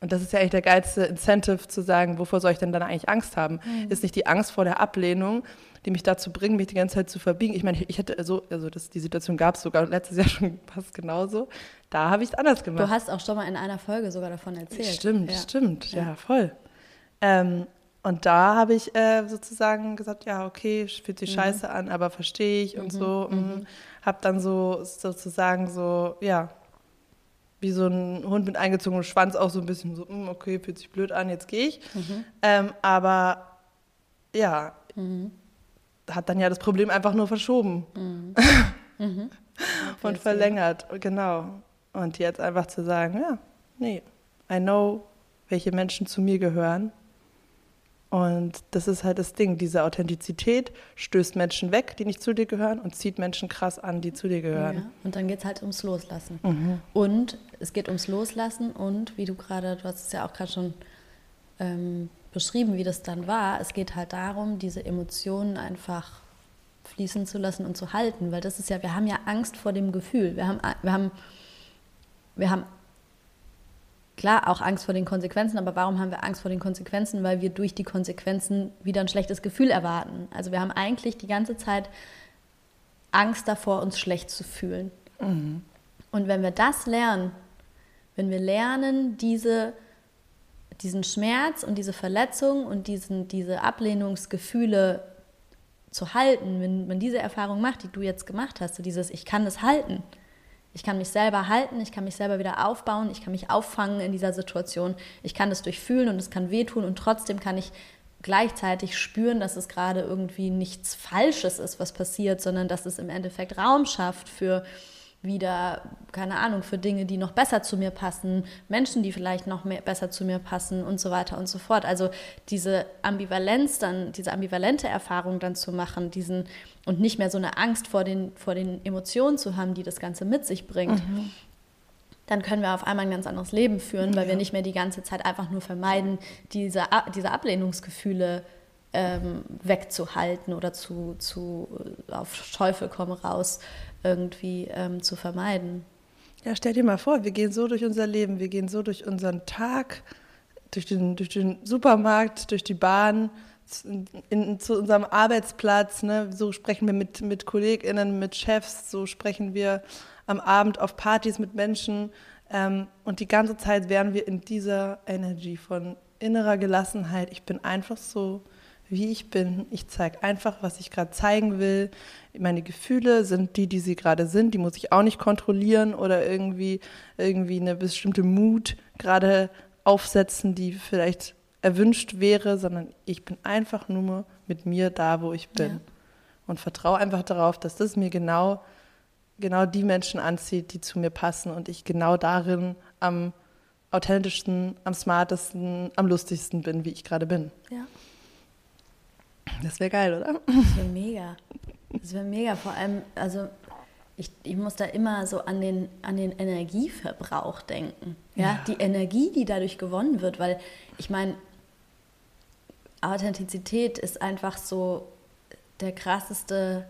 S2: Und das ist ja eigentlich der geilste Incentive zu sagen, wovor soll ich denn dann eigentlich Angst haben? Mhm. Ist nicht die Angst vor der Ablehnung, die mich dazu bringt, mich die ganze Zeit zu verbiegen. Ich meine, ich hätte so, also das, die Situation gab es sogar letztes Jahr schon fast genauso. Da habe ich es anders gemacht.
S1: Du hast auch schon mal in einer Folge sogar davon erzählt.
S2: Stimmt, ja. stimmt, ja, ja voll. Ähm, und da habe ich äh, sozusagen gesagt, ja, okay, fühlt sich mhm. scheiße an, aber verstehe ich und mhm. so. Mhm. mhm. Habe dann so sozusagen so, ja, wie so ein Hund mit eingezogenem Schwanz auch so ein bisschen so, hm, okay, fühlt sich blöd an, jetzt gehe ich. Mhm. Ähm, aber ja, mhm. hat dann ja das Problem einfach nur verschoben und verlängert, genau. Und jetzt einfach zu sagen, ja, nee, I know, welche Menschen zu mir gehören und das ist halt das Ding, diese Authentizität stößt Menschen weg, die nicht zu dir gehören und zieht Menschen krass an, die zu dir gehören. Ja,
S1: und dann geht es halt ums Loslassen. Mhm. Und es geht ums Loslassen und wie du gerade, du hast es ja auch gerade schon ähm, beschrieben, wie das dann war, es geht halt darum, diese Emotionen einfach fließen zu lassen und zu halten, weil das ist ja, wir haben ja Angst vor dem Gefühl. Wir haben, wir haben, wir haben klar auch Angst vor den Konsequenzen, aber warum haben wir Angst vor den Konsequenzen? Weil wir durch die Konsequenzen wieder ein schlechtes Gefühl erwarten. Also wir haben eigentlich die ganze Zeit Angst davor, uns schlecht zu fühlen. Mhm. Und wenn wir das lernen, wenn wir lernen, diese, diesen Schmerz und diese Verletzung und diesen, diese Ablehnungsgefühle zu halten, wenn man diese Erfahrung macht, die du jetzt gemacht hast, so dieses Ich kann das halten, ich kann mich selber halten, ich kann mich selber wieder aufbauen, ich kann mich auffangen in dieser Situation, ich kann das durchfühlen und es kann wehtun und trotzdem kann ich gleichzeitig spüren, dass es gerade irgendwie nichts Falsches ist, was passiert, sondern dass es im Endeffekt Raum schafft für wieder, keine Ahnung, für Dinge, die noch besser zu mir passen, Menschen, die vielleicht noch mehr, besser zu mir passen und so weiter und so fort. Also diese Ambivalenz dann, diese ambivalente Erfahrung dann zu machen, diesen und nicht mehr so eine Angst vor den, vor den Emotionen zu haben, die das Ganze mit sich bringt. Mhm. Dann können wir auf einmal ein ganz anderes Leben führen, weil ja. wir nicht mehr die ganze Zeit einfach nur vermeiden, diese, diese Ablehnungsgefühle ähm, wegzuhalten oder zu, zu auf Teufel komm raus irgendwie ähm, zu vermeiden.
S2: Ja, stell dir mal vor, wir gehen so durch unser Leben, wir gehen so durch unseren Tag, durch den, durch den Supermarkt, durch die Bahn, in, in, zu unserem Arbeitsplatz. Ne? So sprechen wir mit, mit KollegInnen, mit Chefs, so sprechen wir am Abend auf Partys mit Menschen. Ähm, und die ganze Zeit wären wir in dieser Energy von innerer Gelassenheit. Ich bin einfach so wie ich bin. Ich zeige einfach, was ich gerade zeigen will. Meine Gefühle sind die, die sie gerade sind. Die muss ich auch nicht kontrollieren oder irgendwie, irgendwie eine bestimmte Mut gerade aufsetzen, die vielleicht erwünscht wäre, sondern ich bin einfach nur mit mir da, wo ich bin. Ja. Und vertraue einfach darauf, dass das mir genau genau die Menschen anzieht, die zu mir passen und ich genau darin am authentischsten, am smartesten, am lustigsten bin, wie ich gerade bin.
S1: Ja.
S2: Das wäre geil, oder?
S1: Das wäre mega. Das wäre mega. Vor allem, also ich, ich muss da immer so an den, an den Energieverbrauch denken. Ja? ja? Die Energie, die dadurch gewonnen wird, weil ich meine, Authentizität ist einfach so der krasseste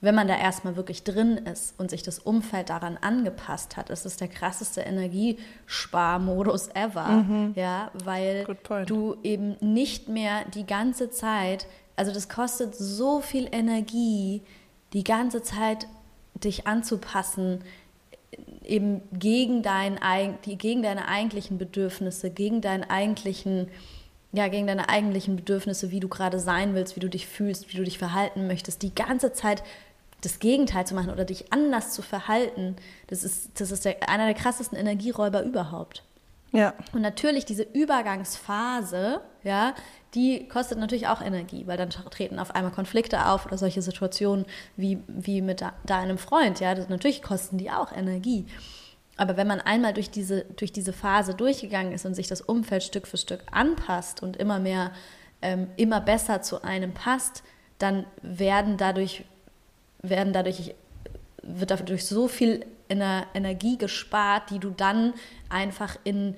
S1: wenn man da erstmal wirklich drin ist und sich das Umfeld daran angepasst hat, ist es der krasseste Energiesparmodus ever. Mhm. Ja, weil du eben nicht mehr die ganze Zeit, also das kostet so viel Energie, die ganze Zeit dich anzupassen, eben gegen, dein, gegen deine eigentlichen Bedürfnisse, gegen deinen eigentlichen ja, gegen deine eigentlichen Bedürfnisse, wie du gerade sein willst, wie du dich fühlst, wie du dich verhalten möchtest, die ganze Zeit das Gegenteil zu machen oder dich anders zu verhalten, das ist, das ist der, einer der krassesten Energieräuber überhaupt.
S2: Ja.
S1: Und natürlich diese Übergangsphase, ja, die kostet natürlich auch Energie, weil dann treten auf einmal Konflikte auf oder solche Situationen wie, wie mit deinem Freund, ja, das, natürlich kosten die auch Energie. Aber wenn man einmal durch diese, durch diese Phase durchgegangen ist und sich das Umfeld Stück für Stück anpasst und immer mehr, ähm, immer besser zu einem passt, dann werden dadurch werden dadurch, wird dadurch so viel Energie gespart, die du dann einfach in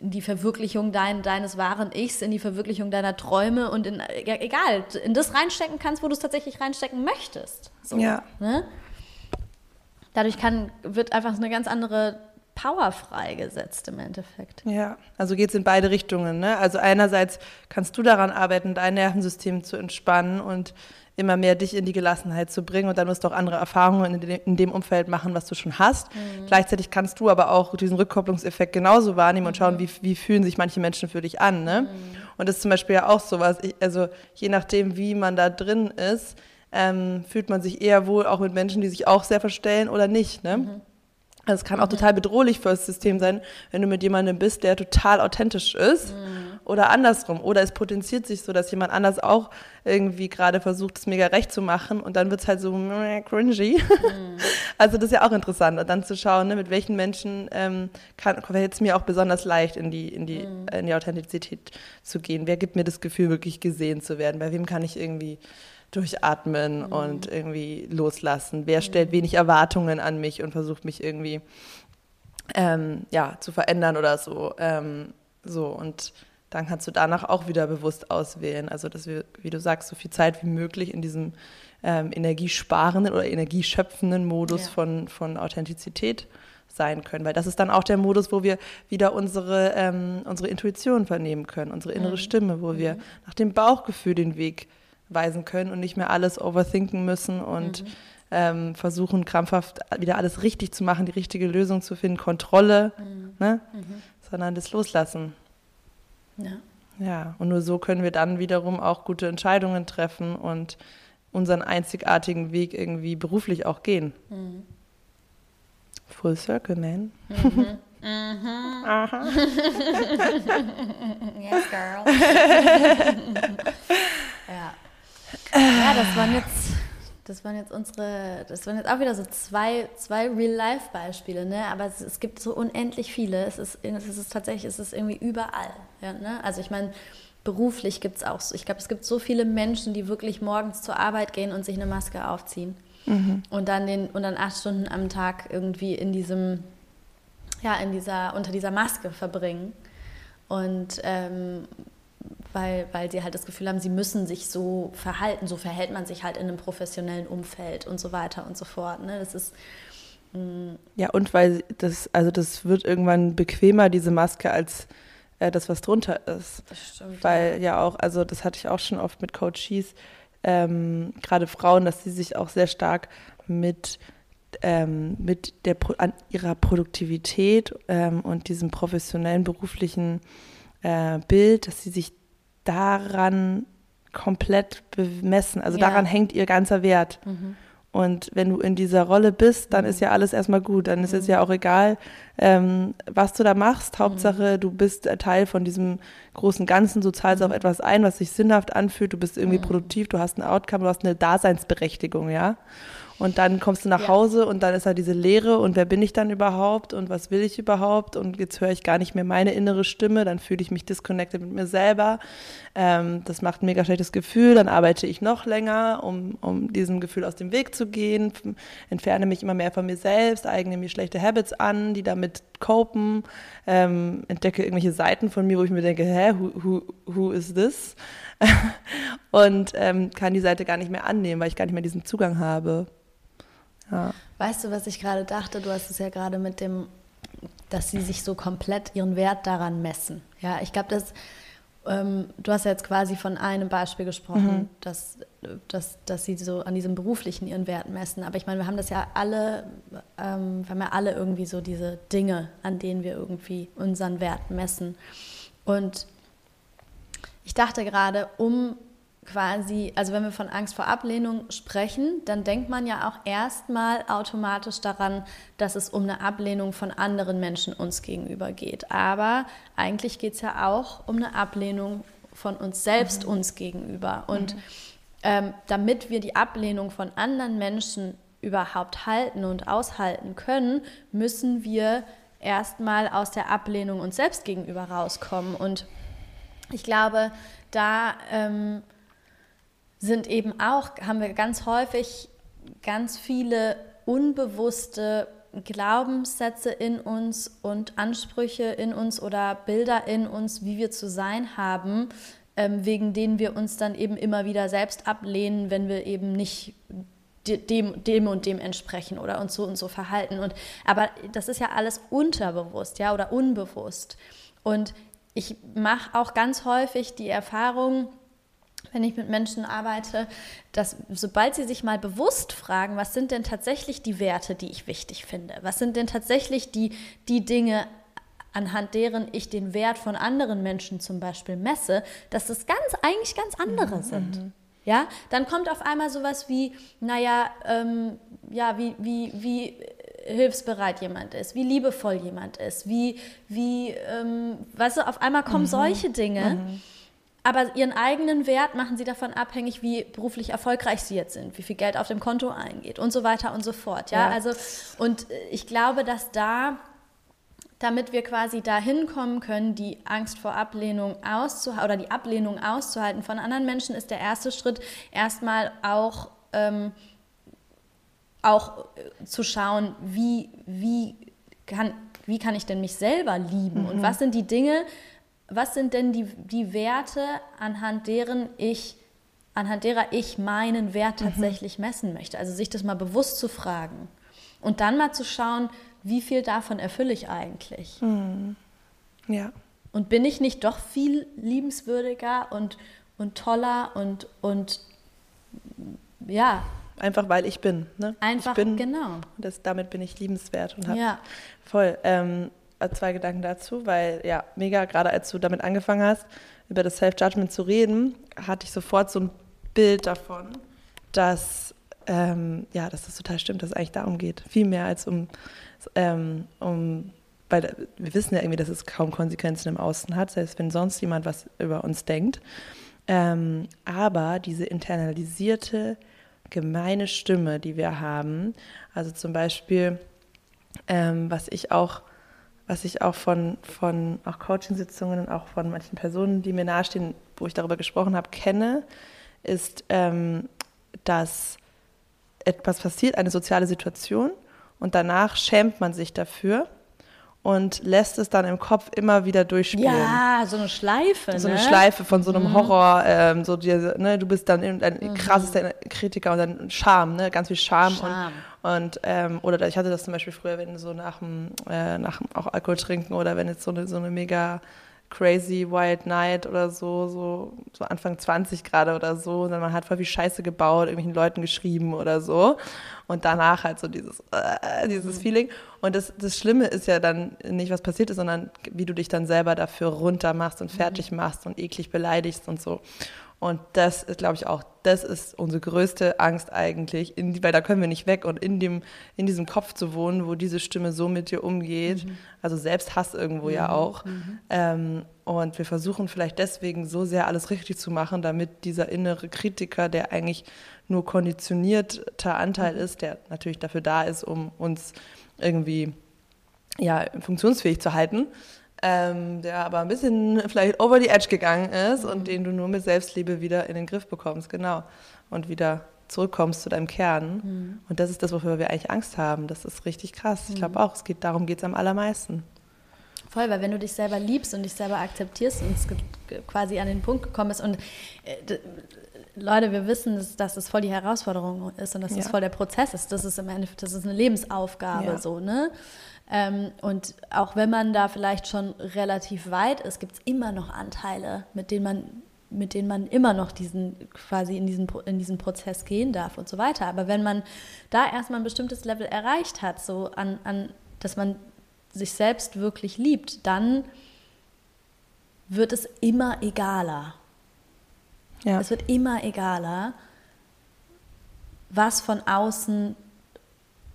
S1: die Verwirklichung dein, deines wahren Ichs, in die Verwirklichung deiner Träume und in, egal, in das reinstecken kannst, wo du es tatsächlich reinstecken möchtest.
S2: So, ja.
S1: Ne? Dadurch kann, wird einfach eine ganz andere Power freigesetzt im Endeffekt.
S2: Ja, also geht es in beide Richtungen. Ne? Also einerseits kannst du daran arbeiten, dein Nervensystem zu entspannen und immer mehr dich in die Gelassenheit zu bringen und dann musst du auch andere Erfahrungen in dem, in dem Umfeld machen, was du schon hast. Mhm. Gleichzeitig kannst du aber auch diesen Rückkopplungseffekt genauso wahrnehmen und schauen, mhm. wie, wie fühlen sich manche Menschen für dich an. Ne? Mhm. Und das ist zum Beispiel ja auch sowas, ich, also je nachdem, wie man da drin ist, ähm, fühlt man sich eher wohl auch mit Menschen, die sich auch sehr verstellen oder nicht. Ne? Mhm. Also es kann auch mhm. total bedrohlich für das System sein, wenn du mit jemandem bist, der total authentisch ist. Mhm oder andersrum. Oder es potenziert sich so, dass jemand anders auch irgendwie gerade versucht, es mega recht zu machen und dann wird es halt so cringy. Mhm. Also das ist ja auch interessant, und dann zu schauen, ne, mit welchen Menschen ähm, fällt es mir auch besonders leicht, in die, in, die, mhm. in die Authentizität zu gehen. Wer gibt mir das Gefühl, wirklich gesehen zu werden? Bei wem kann ich irgendwie durchatmen mhm. und irgendwie loslassen? Wer stellt mhm. wenig Erwartungen an mich und versucht mich irgendwie ähm, ja, zu verändern oder so? Ähm, so und dann kannst du danach auch wieder bewusst auswählen. Also, dass wir, wie du sagst, so viel Zeit wie möglich in diesem ähm, energiesparenden oder energieschöpfenden Modus ja. von, von Authentizität sein können. Weil das ist dann auch der Modus, wo wir wieder unsere, ähm, unsere Intuition vernehmen können, unsere innere mhm. Stimme, wo mhm. wir nach dem Bauchgefühl den Weg weisen können und nicht mehr alles overthinken müssen und mhm. ähm, versuchen krampfhaft wieder alles richtig zu machen, die richtige Lösung zu finden, Kontrolle, mhm. ne? Mhm. sondern das Loslassen.
S1: Ja.
S2: Ja, und nur so können wir dann wiederum auch gute Entscheidungen treffen und unseren einzigartigen Weg irgendwie beruflich auch gehen. Mhm. Full Circle, man. Mhm. Mhm. Aha.
S1: yes, girl. ja. Ja, das waren jetzt das waren jetzt unsere, das waren jetzt auch wieder so zwei, zwei Real-Life-Beispiele, ne? Aber es, es, gibt so unendlich viele. Es ist, es ist tatsächlich, es ist irgendwie überall. Ja, ne? Also ich meine, beruflich gibt es auch so, ich glaube, es gibt so viele Menschen, die wirklich morgens zur Arbeit gehen und sich eine Maske aufziehen. Mhm. Und dann den, und dann acht Stunden am Tag irgendwie in diesem, ja, in dieser, unter dieser Maske verbringen. Und ähm, weil, weil sie halt das Gefühl haben, sie müssen sich so verhalten, so verhält man sich halt in einem professionellen Umfeld und so weiter und so fort. Ne? Das ist
S2: mm, ja und weil das, also das wird irgendwann bequemer diese Maske als äh, das, was drunter ist. Das stimmt. Weil ja auch, also das hatte ich auch schon oft mit Coaches, ähm, gerade Frauen, dass sie sich auch sehr stark mit ähm, mit der an ihrer Produktivität ähm, und diesem professionellen beruflichen äh, Bild, dass sie sich daran komplett bemessen. Also ja. daran hängt ihr ganzer Wert. Mhm. Und wenn du in dieser Rolle bist, dann mhm. ist ja alles erstmal gut. Dann ist mhm. es ja auch egal, ähm, was du da machst. Hauptsache, mhm. du bist Teil von diesem großen Ganzen. Du zahlst auf mhm. etwas ein, was sich sinnhaft anfühlt. Du bist irgendwie mhm. produktiv. Du hast ein Outcome. Du hast eine Daseinsberechtigung, ja. Und dann kommst du nach
S1: Ja.
S2: Hause und dann ist da diese Leere und wer bin ich dann überhaupt und was will ich überhaupt und jetzt höre ich gar nicht mehr meine innere Stimme, dann fühle ich mich disconnected mit mir selber. Ähm, das macht ein mega schlechtes Gefühl, dann arbeite ich noch länger, um, um diesem Gefühl aus dem Weg zu gehen, entferne mich immer mehr von mir selbst, eigne mir schlechte Habits an, die damit copen, ähm, entdecke irgendwelche Seiten von mir, wo ich mir denke, hä, who, who, who is this? und ähm, kann die Seite gar nicht mehr annehmen, weil ich gar nicht mehr diesen Zugang habe. Ja.
S1: Weißt du, was ich gerade dachte? Du hast es ja gerade mit dem, dass sie sich so komplett ihren Wert daran messen. Ja, ich glaube, dass ähm, du hast ja jetzt quasi von einem Beispiel gesprochen, dass, dass, dass sie so an diesem beruflichen ihren Wert messen. Aber ich meine, wir haben das ja alle, ähm, wir haben ja alle irgendwie so diese Dinge, an denen wir irgendwie unseren Wert messen. Und ich dachte gerade, um quasi, also wenn wir von Angst vor Ablehnung sprechen, dann denkt man ja auch erstmal automatisch daran, dass es um eine Ablehnung von anderen Menschen uns gegenüber geht. Aber eigentlich geht es ja auch um eine Ablehnung von uns selbst uns gegenüber. Und ähm, damit wir die Ablehnung von anderen Menschen überhaupt halten und aushalten können, müssen wir erstmal aus der Ablehnung uns selbst gegenüber rauskommen. Und ich glaube, da ähm, sind eben auch, haben wir ganz häufig ganz viele unbewusste Glaubenssätze in uns und Ansprüche in uns oder Bilder in uns, wie wir zu sein haben, ähm, wegen denen wir uns dann eben immer wieder selbst ablehnen, wenn wir eben nicht de- dem, dem und dem entsprechen oder uns so und so verhalten. Und, aber das ist ja alles unterbewusst, ja, oder unbewusst. Und ich mache auch ganz häufig die Erfahrung, wenn ich mit Menschen arbeite, dass sobald sie sich mal bewusst fragen, was sind denn tatsächlich die Werte, die ich wichtig finde? Was sind denn tatsächlich die, die Dinge, anhand deren ich den Wert von anderen Menschen zum Beispiel messe, dass das ganz, eigentlich ganz andere sind. Ja, dann kommt auf einmal sowas wie, naja, ähm, ja, wie, wie, wie hilfsbereit jemand ist, wie liebevoll jemand ist, wie, wie, ähm, weißt du, auf einmal kommen solche Dinge. Aber ihren eigenen Wert machen sie davon abhängig, wie beruflich erfolgreich sie jetzt sind, wie viel Geld auf dem Konto eingeht und so weiter und so fort. Ja,
S2: Ja.
S1: also und äh, ich glaube, dass da, damit wir quasi dahin kommen können, die Angst vor Ablehnung auszuhalten oder die Ablehnung auszuhalten von anderen Menschen, ist der erste Schritt erstmal auch ähm, auch äh, zu schauen, wie, wie, kann, wie kann ich denn mich selber lieben und was sind die Dinge, was sind denn die, die Werte, anhand deren ich, anhand derer ich meinen Wert tatsächlich messen möchte. Also sich das mal bewusst zu fragen und dann mal zu schauen, wie viel davon erfülle ich eigentlich.
S2: Ja.
S1: Und bin ich nicht doch viel liebenswürdiger und, und toller und, und ja,
S2: Einfach weil ich bin. Ne?
S1: einfach
S2: ich bin,
S1: genau.
S2: Das, damit bin ich liebenswert und habe
S1: Ja.
S2: voll ähm, zwei Gedanken dazu, weil ja, mega, gerade als du damit angefangen hast, über das Self-Judgment zu reden, hatte ich sofort so ein Bild davon, dass, ähm, ja, dass das total stimmt, dass es eigentlich darum geht. Viel mehr als um, ähm, um weil wir wissen ja irgendwie, dass es kaum Konsequenzen im Außen hat, selbst wenn sonst jemand was über uns denkt. Ähm, aber diese internalisierte, gemeine Stimme, die wir haben, also zum Beispiel, ähm, was ich auch, was ich auch von, von auch Coachingsitzungen und auch von manchen Personen, die mir nahestehen, wo ich darüber gesprochen habe, kenne, ist, ähm, dass etwas passiert, eine soziale Situation, und danach schämt man sich dafür und lässt es dann im Kopf immer wieder durchspielen.
S1: Ja, so eine Schleife.
S2: So
S1: ne?
S2: eine Schleife von so einem Horror, ähm, so dir, ne, du bist dann irgendein krassester Kritiker und dann Scham, ne, ganz viel Scham.
S1: Scham.
S2: Und, ähm, oder ich hatte das zum Beispiel früher, wenn so nach dem, äh, nach dem auch Alkohol trinken oder wenn jetzt so eine, so eine mega crazy Wild Night oder so, so, so Anfang 20 gerade oder so, und dann man hat voll viel Scheiße gebaut, irgendwelchen Leuten geschrieben oder so. Und danach halt so dieses, äh, dieses Feeling. Und das, das Schlimme ist ja dann nicht, was passiert ist, sondern wie du dich dann selber dafür runter machst und fertig machst und eklig beleidigst und so. Und das ist, glaube ich, auch, das ist unsere größte Angst eigentlich, in, weil da können wir nicht weg und in, dem, in diesem Kopf zu wohnen, wo diese Stimme so mit dir umgeht, mhm. also Selbsthass irgendwo mhm. ja auch. Mhm. Ähm, und wir versuchen vielleicht deswegen so sehr alles richtig zu machen, damit dieser innere Kritiker, der eigentlich nur konditionierter Anteil mhm. ist, der natürlich dafür da ist, um uns irgendwie ja, funktionsfähig zu halten, ähm, der aber ein bisschen vielleicht over the edge gegangen ist mhm. und den du nur mit Selbstliebe wieder in den Griff bekommst, genau. Und wieder zurückkommst zu deinem Kern. Mhm. Und das ist das, wofür wir eigentlich Angst haben. Das ist richtig krass. Ich glaube mhm. auch, es geht, darum geht es am allermeisten.
S1: Voll, weil wenn du dich selber liebst und dich selber akzeptierst und es quasi an den Punkt gekommen ist und äh, Leute, wir wissen, dass, dass das voll die Herausforderung ist und dass ja. das voll der Prozess ist. Das ist im Endeffekt, das ist eine Lebensaufgabe ja. so, ne? Ähm, und auch wenn man da vielleicht schon relativ weit ist, gibt es immer noch Anteile, mit denen man mit denen man immer noch diesen quasi in diesen, in diesen Prozess gehen darf und so weiter. Aber wenn man da erstmal ein bestimmtes Level erreicht hat, so an, an dass man sich selbst wirklich liebt, dann wird es immer egaler. Ja. Es wird immer egaler, was von außen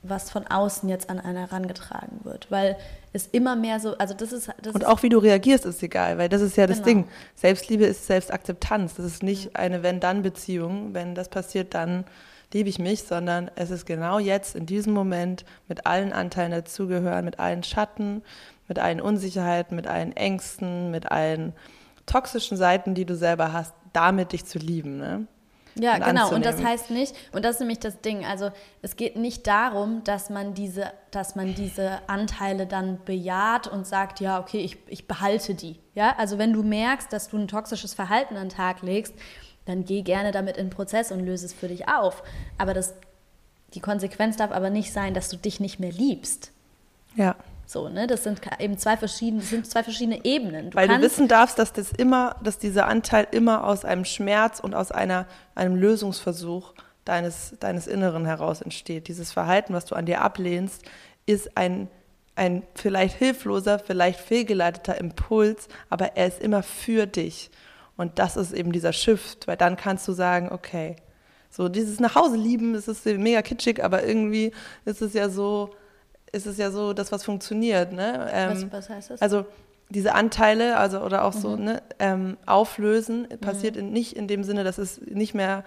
S1: was von außen jetzt an einen herangetragen wird, weil es immer mehr so, also das ist das
S2: und auch wie du reagierst ist egal, weil das ist ja das genau. Ding. Selbstliebe ist Selbstakzeptanz. Das ist nicht eine wenn-dann-Beziehung. Wenn das passiert, dann liebe ich mich, sondern es ist genau jetzt in diesem Moment mit allen Anteilen dazugehören, mit allen Schatten, mit allen Unsicherheiten, mit allen Ängsten, mit allen toxischen Seiten, die du selber hast, damit dich zu lieben. Ne?
S1: Ja, und genau. Und das heißt nicht, und das ist nämlich das Ding, also es geht nicht darum, dass man diese, dass man diese Anteile dann bejaht und sagt, ja, okay, ich, ich behalte die. Ja, also wenn du merkst, dass du ein toxisches Verhalten an den Tag legst, dann geh gerne damit in den Prozess und löse es für dich auf. Aber das, die Konsequenz darf aber nicht sein, dass du dich nicht mehr liebst.
S2: Ja.
S1: So, ne? Das sind eben zwei verschiedene, sind zwei verschiedene Ebenen.
S2: Du Weil du wissen darfst, dass das immer, dass dieser Anteil immer aus einem Schmerz und aus einer, einem Lösungsversuch deines, deines Inneren heraus entsteht. Dieses Verhalten, was du an dir ablehnst, ist ein, ein vielleicht hilfloser, vielleicht fehlgeleiteter Impuls, aber er ist immer für dich. Und das ist eben dieser Shift, weil dann kannst du sagen, okay, so dieses Nachhause lieben, es ist mega kitschig, aber irgendwie ist es ja so, ist es ja so, dass was funktioniert. Ne? Ähm, was, was, heißt das? Also diese Anteile, also oder auch mhm. so ne, ähm, auflösen, passiert mhm. in, nicht in dem Sinne, dass es nicht mehr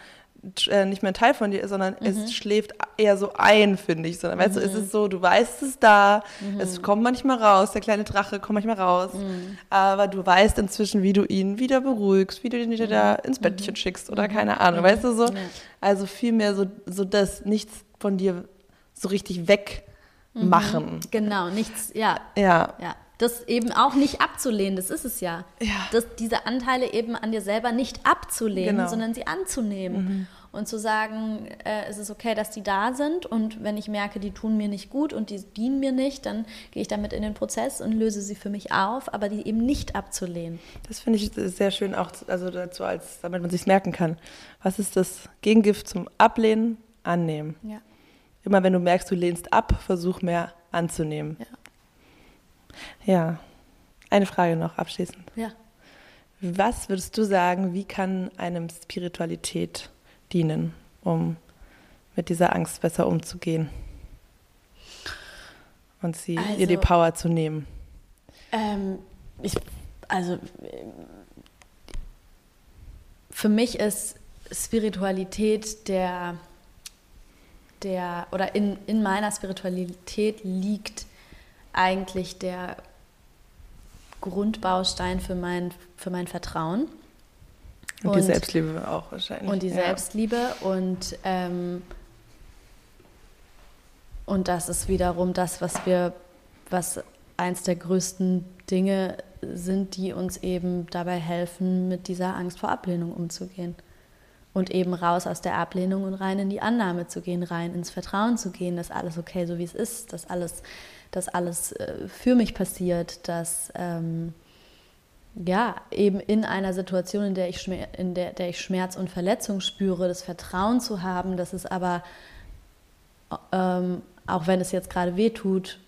S2: äh, nicht mehr ein Teil von dir ist, sondern mhm. es schläft eher so ein, finde ich. Sondern, weißt du, es ist so, du weißt es da, mhm. es kommt manchmal raus, der kleine Drache kommt manchmal raus, mhm. aber du weißt inzwischen, wie du ihn wieder beruhigst, wie du ihn wieder da ins Bettchen mhm. schickst oder mhm. keine Ahnung, weißt du so? Ja. Also vielmehr so, so, dass nichts von dir so richtig weg mhm. machen.
S1: Genau, nichts, ja.
S2: Ja.
S1: ja. Das eben auch nicht abzulehnen, das ist es ja.
S2: ja.
S1: Das, diese Anteile eben an dir selber nicht abzulehnen, genau. sondern sie anzunehmen. Mhm. Und zu sagen, äh, es ist okay, dass die da sind und wenn ich merke, die tun mir nicht gut und die dienen mir nicht, dann gehe ich damit in den Prozess und löse sie für mich auf, aber die eben nicht abzulehnen.
S2: Das finde ich sehr schön auch, also dazu als, damit man sich merken kann. Was ist das Gegengift zum Ablehnen? Annehmen.
S1: Ja.
S2: Immer wenn du merkst, du lehnst ab, versuch mehr anzunehmen. Ja. Ja. Eine Frage noch abschließend.
S1: Ja.
S2: Was würdest du sagen, wie kann einem Spiritualität dienen, um mit dieser Angst besser umzugehen und sie also, ihr die also Power zu nehmen?
S1: Ähm, ich, also für mich ist Spiritualität der der, oder in, in meiner Spiritualität liegt eigentlich der Grundbaustein für mein, für mein Vertrauen.
S2: Und, und die Selbstliebe auch wahrscheinlich.
S1: Und die ja. Selbstliebe und, ähm, und das ist wiederum das, was wir, was eins der größten Dinge sind, die uns eben dabei helfen, mit dieser Angst vor Ablehnung umzugehen und eben raus aus der Ablehnung und rein in die Annahme zu gehen, rein ins Vertrauen zu gehen, dass alles okay so wie es ist, dass alles, dass alles äh, für mich passiert, dass ähm, ja eben in einer Situation, in der ich in der, der ich Schmerz und Verletzung spüre, das Vertrauen zu haben, dass es aber ähm, auch wenn es jetzt gerade weh tut,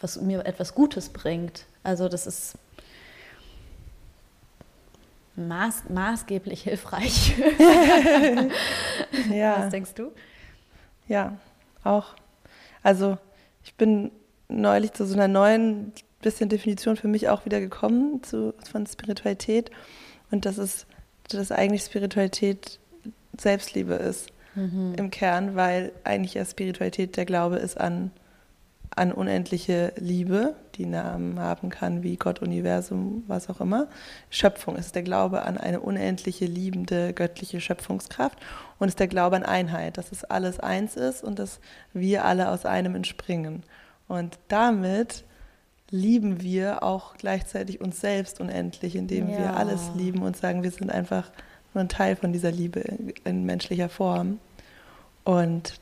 S1: was mir etwas Gutes bringt. Also das ist maß, maßgeblich hilfreich.
S2: Ja.
S1: Was denkst du?
S2: Ja, auch. Also ich bin neulich zu so einer neuen bisschen Definition für mich auch wieder gekommen zu, von Spiritualität und das ist, dass eigentlich Spiritualität Selbstliebe ist im Kern, weil eigentlich ja Spiritualität der Glaube ist an, an unendliche Liebe, die Namen haben kann wie Gott, Universum, was auch immer. Schöpfung ist der Glaube an eine unendliche, liebende, göttliche Schöpfungskraft und ist der Glaube an Einheit, dass es alles eins ist und dass wir alle aus einem entspringen. Und damit lieben wir auch gleichzeitig uns selbst unendlich, indem
S1: Ja.
S2: wir alles lieben und sagen, wir sind einfach nur ein Teil von dieser Liebe in, in menschlicher Form. Und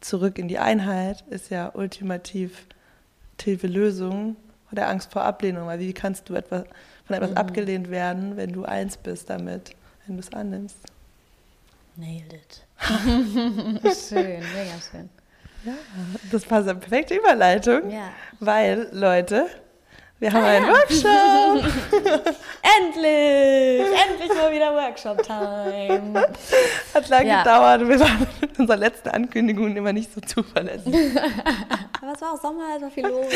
S2: zurück in die Einheit ist ja ultimativ tiefe Lösung der Angst vor Ablehnung. Weil wie kannst du etwas, von etwas abgelehnt werden, wenn du eins bist damit, wenn du es annimmst?
S1: Nailed it. schön, mega schön.
S2: Das war so eine perfekte Überleitung,
S1: Ja.
S2: weil, Leute, wir haben einen Workshop.
S1: Endlich! Endlich mal wieder Workshop-Time.
S2: Hat lange
S1: Ja.
S2: gedauert. Wir waren mit unserer letzten Ankündigung immer nicht so zuverlässig.
S1: Aber es war auch Sommer, es war viel los.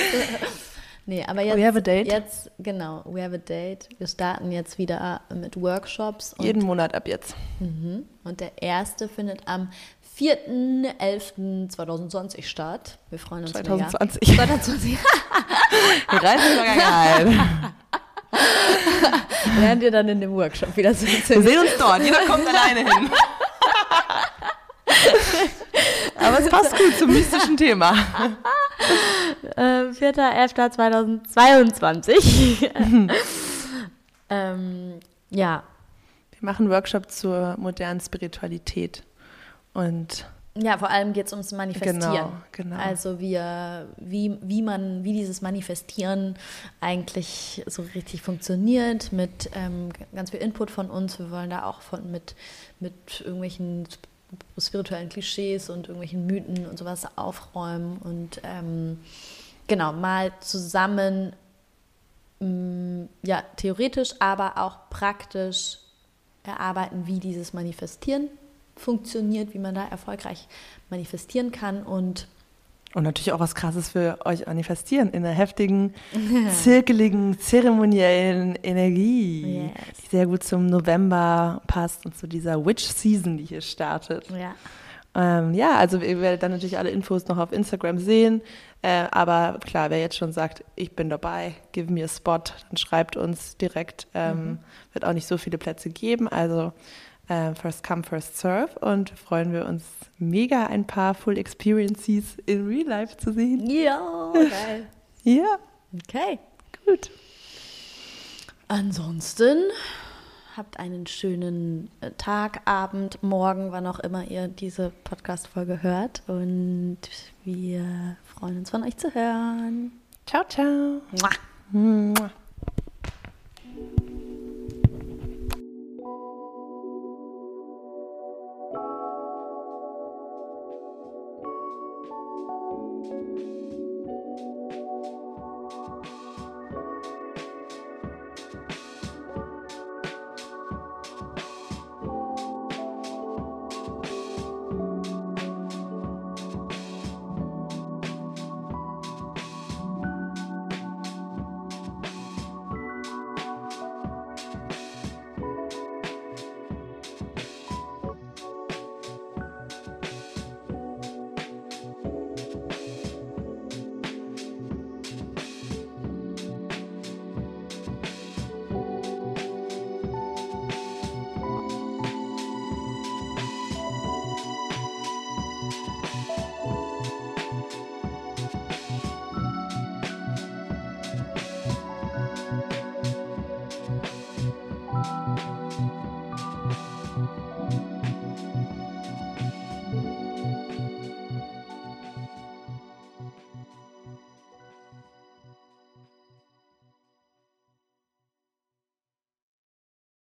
S1: Nee, aber jetzt,
S2: We have a date.
S1: jetzt, genau, we have a date. Wir starten jetzt wieder mit Workshops. Und,
S2: Jeden Monat ab jetzt.
S1: Mhm. und der erste findet am 4.11.2020 statt. Wir freuen uns
S2: 2020.
S1: mega. 2020.
S2: Die Reise ist Vergangenheit.
S1: Lernt ihr dann in dem Workshop wieder so
S2: Wir sehen uns dort. Jeder kommt alleine hin. Aber es passt gut zum mystischen Thema.
S1: äh, 4.11.2022. ähm, ja,
S2: Wir machen Workshop zur modernen Spiritualität. Und
S1: Ja, vor allem geht es ums Manifestieren.
S2: Genau, genau.
S1: Also wir, wie, wie man, wie dieses Manifestieren eigentlich so richtig funktioniert, mit ähm, ganz viel Input von uns. Wir wollen da auch von mit, mit irgendwelchen spirituellen Klischees und irgendwelchen Mythen und sowas aufräumen und ähm, genau, mal zusammen mh, ja, theoretisch, aber auch praktisch erarbeiten, wie dieses Manifestieren funktioniert, wie man da erfolgreich manifestieren kann und
S2: Und natürlich auch was Krasses für euch manifestieren in einer heftigen, zirkeligen, zeremoniellen Energie,
S1: Yes.
S2: die sehr gut zum November passt und zu dieser Witch Season, die hier startet.
S1: ja,
S2: Ähm, ja, also ihr werdet dann natürlich alle Infos noch auf Instagram sehen. Äh, aber klar, wer jetzt schon sagt, ich bin dabei, give me a spot, dann schreibt uns direkt. Ähm, Wird auch nicht so viele Plätze geben. Also first come, first serve. Und freuen wir uns mega, ein paar Full Experiences in Real Life zu sehen.
S1: ja, geil.
S2: Ja,
S1: Okay.
S2: gut.
S1: Ansonsten habt einen schönen äh, Tag, Abend, Morgen, wann auch immer ihr diese Podcast-Folge hört. Und wir freuen uns von euch zu hören.
S2: Ciao, ciao.
S1: Mua.
S2: Mua.